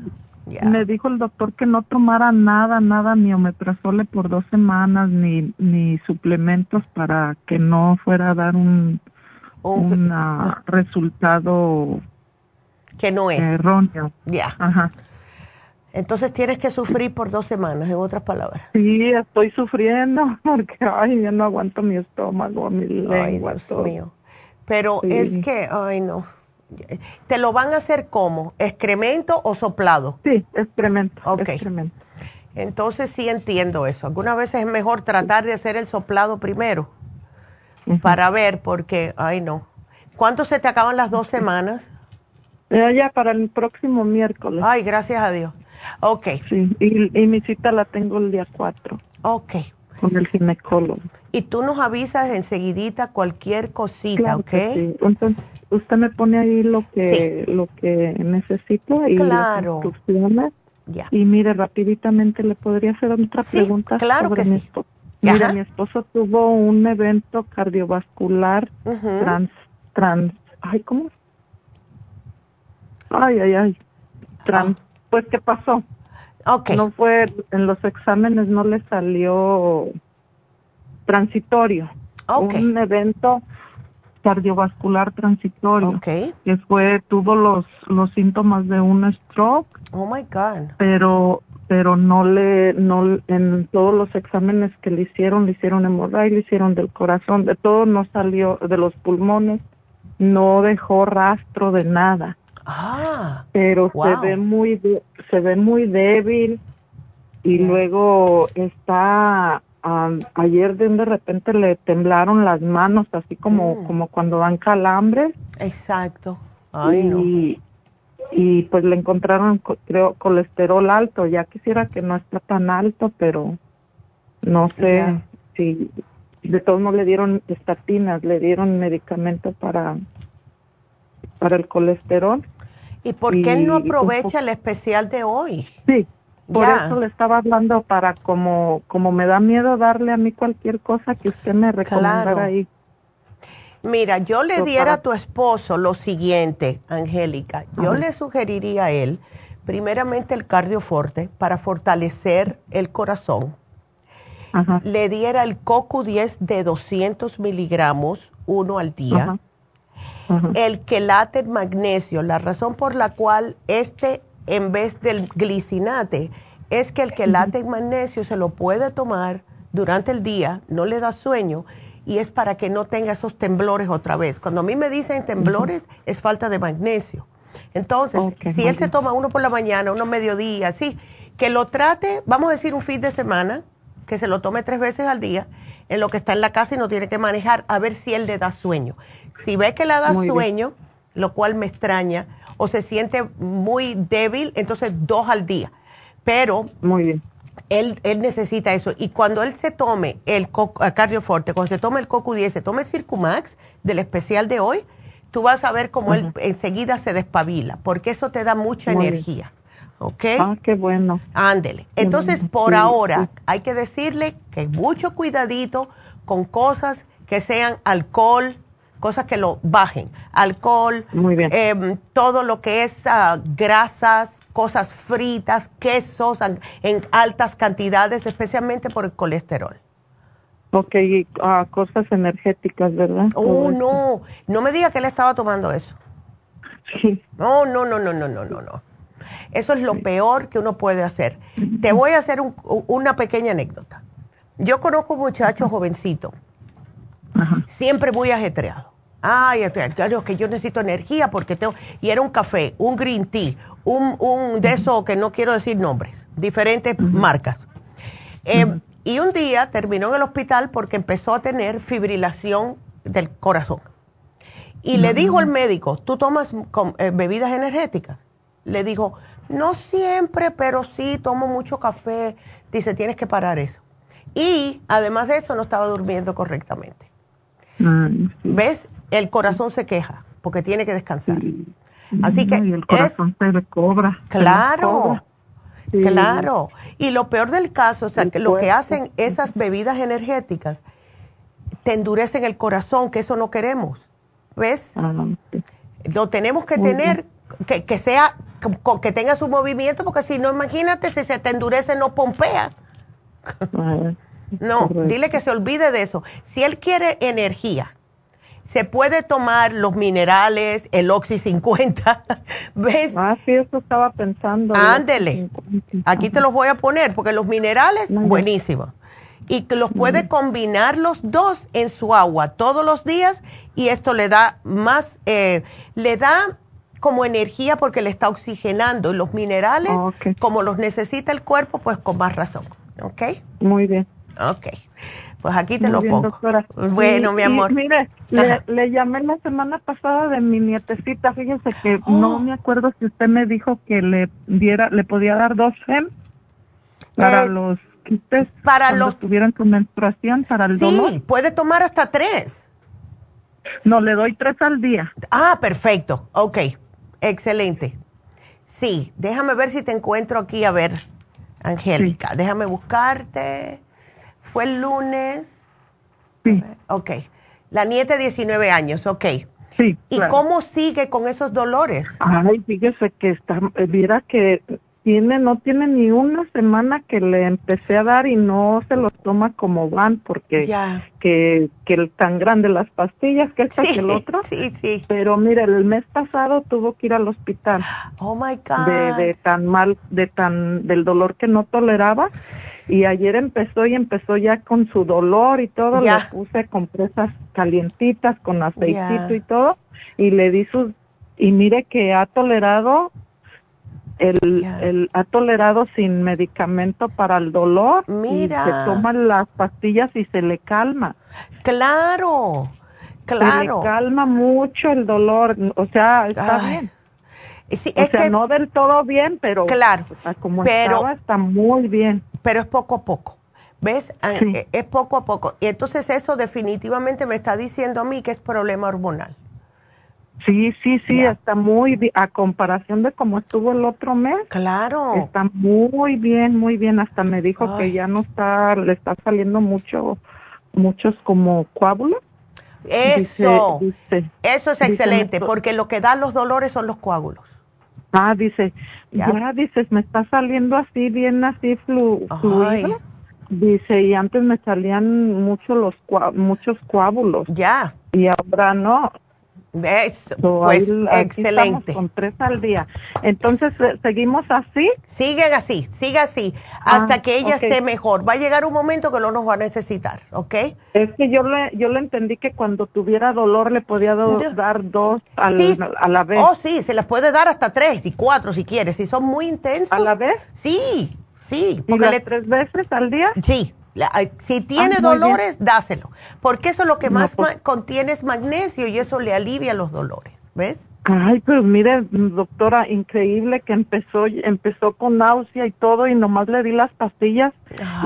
Speaker 11: me dijo el doctor que no tomara nada, nada, ni omeprazole por dos semanas, ni, ni suplementos para que no fuera a dar un, un resultado
Speaker 2: que no es
Speaker 11: erróneo.
Speaker 2: Ya. Ajá. Entonces tienes que sufrir por dos semanas, en otras palabras.
Speaker 11: Sí, estoy sufriendo porque, ay, ya no aguanto mi estómago, mi lengua. Ay, Dios mío.
Speaker 2: Pero es que, ay, no. ¿Te lo van a hacer como? ¿Excremento o soplado?
Speaker 11: Sí, excremento. Ok. Excremento.
Speaker 2: Entonces sí entiendo eso. Algunas veces es mejor tratar de hacer el soplado primero para ver, porque, ay, no. ¿Cuánto se te acaban las dos semanas?
Speaker 11: ya para el próximo miércoles.
Speaker 2: Ay, gracias a Dios. Ok.
Speaker 11: Sí, y, mi cita la tengo el día 4.
Speaker 2: Ok.
Speaker 11: Con el ginecólogo.
Speaker 2: Y tú nos avisas enseguidita cualquier cosita, ¿ok?
Speaker 11: Sí. Entonces, usted me pone ahí lo que lo que necesito y
Speaker 2: claro.
Speaker 11: las Ya. Y mire, rapiditamente le podría hacer otra pregunta
Speaker 2: claro que
Speaker 11: mi
Speaker 2: sí.
Speaker 11: esposo. Mira, mi esposo tuvo un evento cardiovascular trans, trans, ay, ¿cómo? Ay, ay, ay. Trans, ah. Pues, ¿qué pasó?
Speaker 2: Okay.
Speaker 11: No fue, en los exámenes no le salió transitorio. Un evento cardiovascular transitorio.
Speaker 2: Okay.
Speaker 11: Que fue, tuvo los, los síntomas de un stroke.
Speaker 2: Oh my God.
Speaker 11: Pero, pero no le, no, en todos los exámenes que le hicieron, le hicieron hemorragia, le hicieron del corazón, de todo no salió, de los pulmones, no dejó rastro de nada.
Speaker 2: Ah,
Speaker 11: pero se ve muy se ve muy débil y luego está ayer de, de repente le temblaron las manos así como mm. como cuando dan calambre.
Speaker 2: Exacto.
Speaker 11: y, y pues le encontraron creo colesterol alto, ya quisiera que no está tan alto, pero no sé si de todos modos le dieron estatinas, le dieron medicamento para para el colesterol
Speaker 2: ¿Y por qué no aprovecha el especial de hoy?
Speaker 11: Sí, por eso le estaba hablando para como como me da miedo darle a mí cualquier cosa que usted me recomendara ahí.
Speaker 2: Mira, yo le diera a tu esposo lo siguiente, Angélica. Yo le sugeriría a él, primeramente el cardioforte para fortalecer el corazón. Le diera el CoQ10 de 200 miligramos, uno al día el quelate magnesio. La razón por la cual este, en vez del glicinate, es que el quelate magnesio se lo puede tomar durante el día, no le da sueño y es para que no tenga esos temblores otra vez. Cuando a mí me dicen temblores, es falta de magnesio. Entonces, si él se toma uno por la mañana, uno mediodía, sí, que lo trate, vamos a decir un fin de semana, que se lo tome tres veces al día, en lo que está en la casa y no tiene que manejar, a ver si él le da sueño. Si ve que le da sueño, lo cual me extraña, o se siente muy débil, entonces dos al día. Pero
Speaker 11: muy bien.
Speaker 2: Él, él necesita eso. Y cuando él se tome el cardioforte, cuando se tome el CoQ10, se tome el Circumax del especial de hoy, tú vas a ver cómo él enseguida se despabila, porque eso te da mucha energía. ¿Ok?
Speaker 11: Ah, qué bueno.
Speaker 2: Ándele. Entonces, por ahora, hay que decirle que mucho cuidadito con cosas que sean alcohol, cosas que lo bajen. Alcohol, em, todo lo que es ah, grasas, cosas fritas, quesos en altas cantidades, especialmente por el colesterol.
Speaker 11: Ok, uh, cosas energéticas, ¿verdad?
Speaker 2: Oh, no, no me diga que él estaba tomando eso.
Speaker 11: Sí.
Speaker 2: No, no, no, no, no, no, no, no. Eso es lo peor que uno puede hacer. Te voy a hacer una pequeña anécdota. Yo conozco un muchacho jovencito, siempre muy ajetreado. Ay, claro que yo necesito energía porque tengo... Y era un café, un green tea, un, un de eso que no quiero decir nombres, diferentes marcas. Eh, y un día terminó en el hospital porque empezó a tener fibrilación del corazón. Y le dijo al médico, ¿tú tomas eh, bebidas energéticas? Le dijo, no siempre, pero sí, tomo mucho café. Dice, tienes que parar eso. Y además de eso, no estaba durmiendo correctamente. ¿Ves? El corazón se queja porque tiene que descansar. Así que...
Speaker 11: el corazón se cobra.
Speaker 2: Claro. Claro. Y lo peor del caso, o sea, que lo que hacen esas bebidas energéticas, te endurecen el corazón, que eso no queremos. ¿Ves? Lo tenemos que tener, que, que, sea, que, tenga su movimiento, porque si no, imagínate, si se te endurece, no pompea. No, dile que se olvide de eso. Si él quiere energía, se puede tomar los minerales, el Oxy 50, ¿ves?
Speaker 11: Ah, sí, eso estaba pensando.
Speaker 2: Ándele. Aquí te los voy a poner, porque los minerales, buenísimos. Y que los puede combinar los dos en su agua todos los días y esto le da más, eh, le da como energía porque le está oxigenando. Y los minerales, como los necesita el cuerpo, pues con más razón. ¿Ok?
Speaker 11: Muy bien.
Speaker 2: Ok. Pues aquí te lo pongo. Bueno, mi amor.
Speaker 11: mire, le, llamé la semana pasada de mi nietecita. Fíjese que no me acuerdo si usted me dijo que le diera, le podía dar dos FEM para eh, los quistes
Speaker 2: para los
Speaker 11: tuvieran su menstruación, para el dolor. Sí,
Speaker 2: puede tomar hasta tres.
Speaker 11: No, le doy tres al día.
Speaker 2: Ah, perfecto. Ok, excelente. Sí, déjame ver si te encuentro aquí. A ver, Angélica, déjame buscarte. Fue el lunes.
Speaker 11: Sí.
Speaker 2: Ok. La nieta de 19 años, ok.
Speaker 11: Sí.
Speaker 2: ¿Y cómo sigue con esos dolores?
Speaker 11: Ay, fíjese que está, mira que tiene, no tiene ni una semana que le empecé a dar y no se los toma como van porque que, que tan grande las pastillas que esta que el otro.
Speaker 2: Sí, sí.
Speaker 11: Pero mire, el mes pasado tuvo que ir al hospital.
Speaker 2: Oh my God.
Speaker 11: De, de tan mal, de tan, del dolor que no toleraba. Y ayer empezó y empezó ya con su dolor y todo. Le puse compresas calientitas con aceitito y todo. Y le di sus, y mire que ha tolerado el, ha tolerado sin medicamento para el dolor
Speaker 2: Mira.
Speaker 11: y se toma las pastillas y se le calma.
Speaker 2: Claro, claro.
Speaker 11: Se le calma mucho el dolor, o sea, está bien.
Speaker 2: Sí,
Speaker 11: o sea, no del todo bien, pero
Speaker 2: claro,
Speaker 11: como pero, está muy bien.
Speaker 2: Pero es poco a poco. ¿Ves? Ah, eh, es poco a poco. Y entonces eso definitivamente me está diciendo a mí que es problema hormonal.
Speaker 11: Sí, sí, sí, está muy bien, a comparación de cómo estuvo el otro mes.
Speaker 2: Claro.
Speaker 11: Está muy bien, muy bien. Hasta me dijo que ya no está, le está saliendo mucho, muchos como coágulos.
Speaker 2: Eso, eso es excelente, porque lo que da los dolores son los coágulos.
Speaker 11: Ah, dice, ya, dices, me está saliendo así, bien así flu, fluido. Dice, y antes me salían mucho los, muchos coágulos.
Speaker 2: Ya.
Speaker 11: Y ahora no.
Speaker 2: Eso, pues excelente.
Speaker 11: Con tres al día. Entonces, ¿seguimos así?
Speaker 2: Siguen así, sigue así, hasta ah, que ella esté mejor. Va a llegar un momento que no nos va a necesitar, ¿ok?
Speaker 11: Es que yo le, yo le entendí que cuando tuviera dolor le podía dar dos a la vez.
Speaker 2: Oh, sí, se les puede dar hasta tres y cuatro si quieres, si son muy intensos.
Speaker 11: ¿A la vez?
Speaker 2: Sí, sí.
Speaker 11: ¿Y las tres veces al día?
Speaker 2: Sí, si tiene ah, dolores, dáselo, porque eso lo que más pues contiene es magnesio y eso le alivia los dolores, ¿ves?
Speaker 11: Ay, pero mire, doctora, increíble que empezó empezó con náusea y todo y nomás le di las pastillas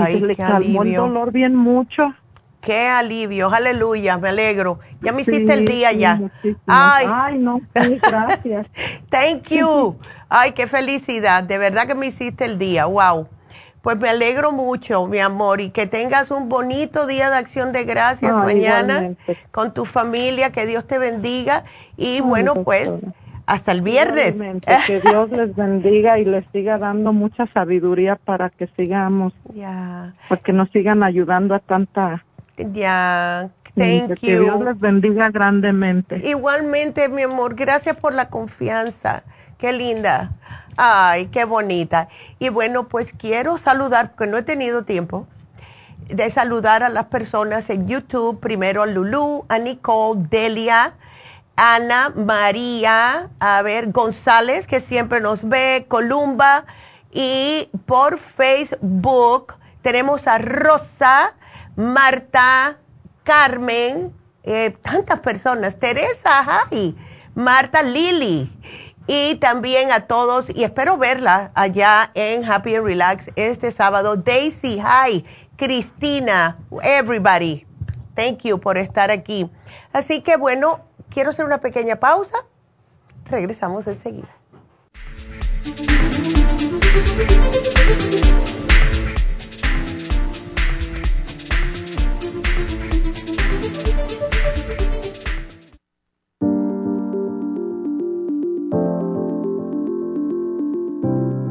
Speaker 11: y se le calmó el dolor bien mucho.
Speaker 2: Qué alivio, aleluya, me alegro. Ya me hiciste el día ya. Ay,
Speaker 11: Ay, no, gracias.
Speaker 2: Thank you. Ay, qué felicidad, de verdad que me hiciste el día, wow. Pues me alegro mucho, mi amor, y que tengas un bonito día de acción de gracias mañana con tu familia, que Dios te bendiga y bueno, pues hasta el viernes.
Speaker 11: que Dios les bendiga y les siga dando mucha sabiduría para que sigamos,
Speaker 2: ya,
Speaker 11: para que nos sigan ayudando a tanta.
Speaker 2: Ya, thank you.
Speaker 11: Que Dios les bendiga grandemente.
Speaker 2: Igualmente, mi amor, gracias por la confianza. Qué linda. Ay, qué bonita. Y bueno, pues quiero saludar, porque no he tenido tiempo de saludar a las personas en YouTube. Primero a Lulu, a Nicole, Delia, Ana, María, a ver, González, que siempre nos ve, Columba. Y por Facebook tenemos a Rosa, Marta, Carmen, eh, tantas personas, Teresa, ay, Marta, Lili y también a todos, y espero verla allá en Happy and Relax este sábado. Daisy, hi, Cristina, everybody. Thank you por estar aquí. Así que bueno, quiero hacer una pequeña pausa. Regresamos enseguida.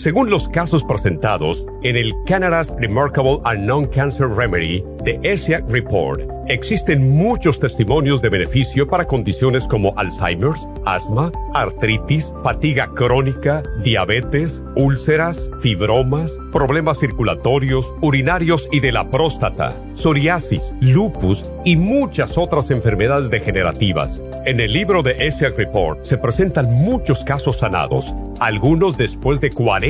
Speaker 12: Según los casos presentados en el Canada's Remarkable Unknown Cancer Remedy de ESIAC Report, Existen muchos testimonios de beneficio para condiciones como Alzheimer's, asma, artritis, fatiga crónica, diabetes, úlceras, fibromas, problemas circulatorios, urinarios y de la próstata, psoriasis, lupus y muchas otras enfermedades degenerativas. En el libro de ESIAC Report se presentan muchos casos sanados, algunos después de 40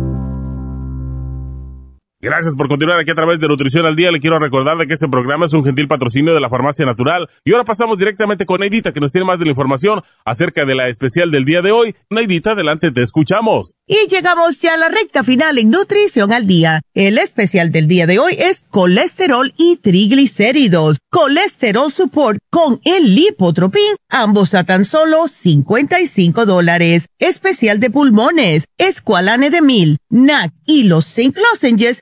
Speaker 5: Gracias por continuar aquí a través de Nutrición al Día. Le quiero recordar de que este programa es un gentil patrocinio de la Farmacia Natural. Y ahora pasamos directamente con Neidita, que nos tiene más de la información acerca de la especial del día de hoy. Neidita, adelante, te escuchamos.
Speaker 2: Y llegamos ya a la recta final en Nutrición al Día. El especial del día de hoy es colesterol y triglicéridos. Colesterol Support con el Lipotropin, ambos a tan solo 55 dólares. Especial de pulmones, Esqualane de Mil, NAC y los Zinc Lozenges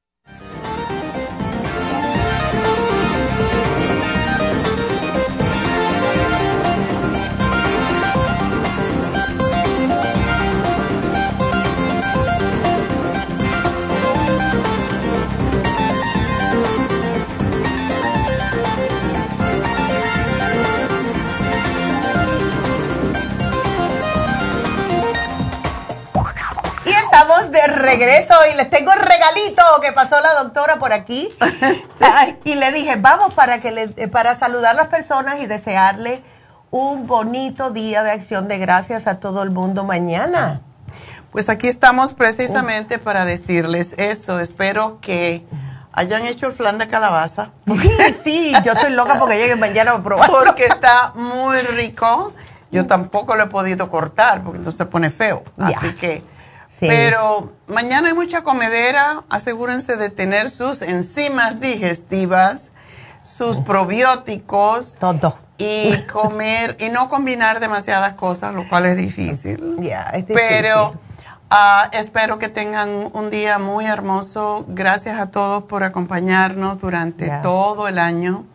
Speaker 13: Regreso y les tengo el regalito que pasó la doctora por aquí. y le dije, vamos para, que le, para saludar a las personas y desearle un bonito día de acción de gracias a todo el mundo mañana.
Speaker 14: Pues aquí estamos precisamente para decirles eso. Espero que hayan hecho el flan de calabaza.
Speaker 13: Sí, yo estoy loca porque llegue mañana a probar.
Speaker 14: Porque está muy rico. Yo tampoco lo he podido cortar porque entonces se pone feo. Así que pero mañana hay mucha comedera, asegúrense de tener sus enzimas digestivas, sus probióticos.
Speaker 13: Todo.
Speaker 14: Y comer, y no combinar demasiadas cosas, lo cual es difícil. Pero ah, espero que tengan un día muy hermoso. Gracias a todos por acompañarnos durante todo el año.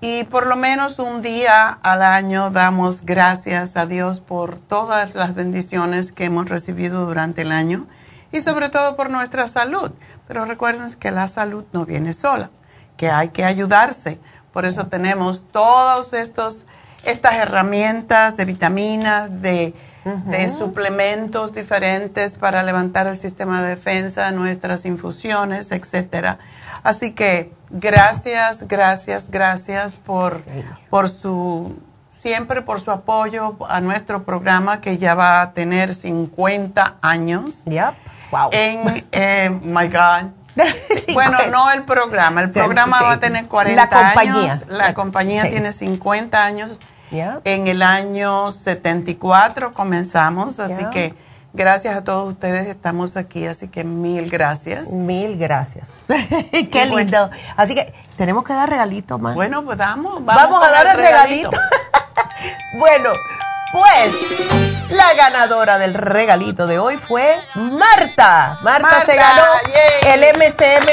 Speaker 14: Y por lo menos un día al año damos gracias a Dios por todas las bendiciones que hemos recibido durante el año y sobre todo por nuestra salud. Pero recuerden que la salud no viene sola, que hay que ayudarse. Por eso tenemos todas estas herramientas de vitaminas, de, de suplementos diferentes para levantar el sistema de defensa, nuestras infusiones, etcétera. Así que gracias, gracias, gracias por, por su siempre por su apoyo a nuestro programa que ya va a tener 50 años.
Speaker 13: Yep. Wow.
Speaker 14: En, eh, my God. bueno, no el programa, el programa va a tener 40
Speaker 13: la compañía.
Speaker 14: años. La compañía tiene 50 años. En el año 74 comenzamos, así que Gracias a todos ustedes, estamos aquí, así que mil gracias.
Speaker 13: Mil gracias. Qué lindo. Así que tenemos que dar regalito más.
Speaker 14: Bueno, pues damos,
Speaker 13: vamos, a dar el regalito. bueno, pues la ganadora del regalito de hoy fue Marta. Marta, se ganó el MCM.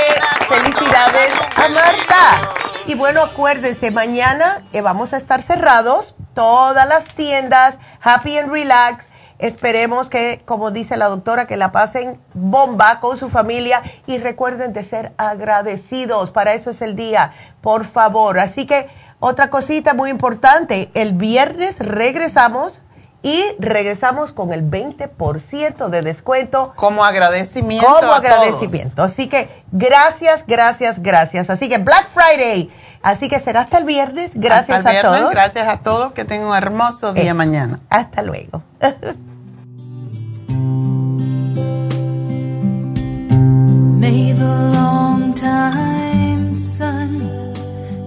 Speaker 13: Felicidades a Marta. Y bueno, acuérdense, mañana eh, vamos a estar cerrados todas las tiendas, Happy and Relax Esperemos que, como dice la doctora, que la pasen bomba con su familia y recuerden de ser agradecidos. Para eso es el día, por favor. Así que otra cosita muy importante, el viernes regresamos
Speaker 2: y regresamos con el 20% de descuento.
Speaker 14: Como agradecimiento.
Speaker 2: Como agradecimiento. Así que gracias, gracias, gracias. Así que Black Friday. Así que será hasta el viernes. Gracias a todos.
Speaker 14: Gracias a todos. Que tengan un hermoso día mañana.
Speaker 2: Hasta luego. May the long time sun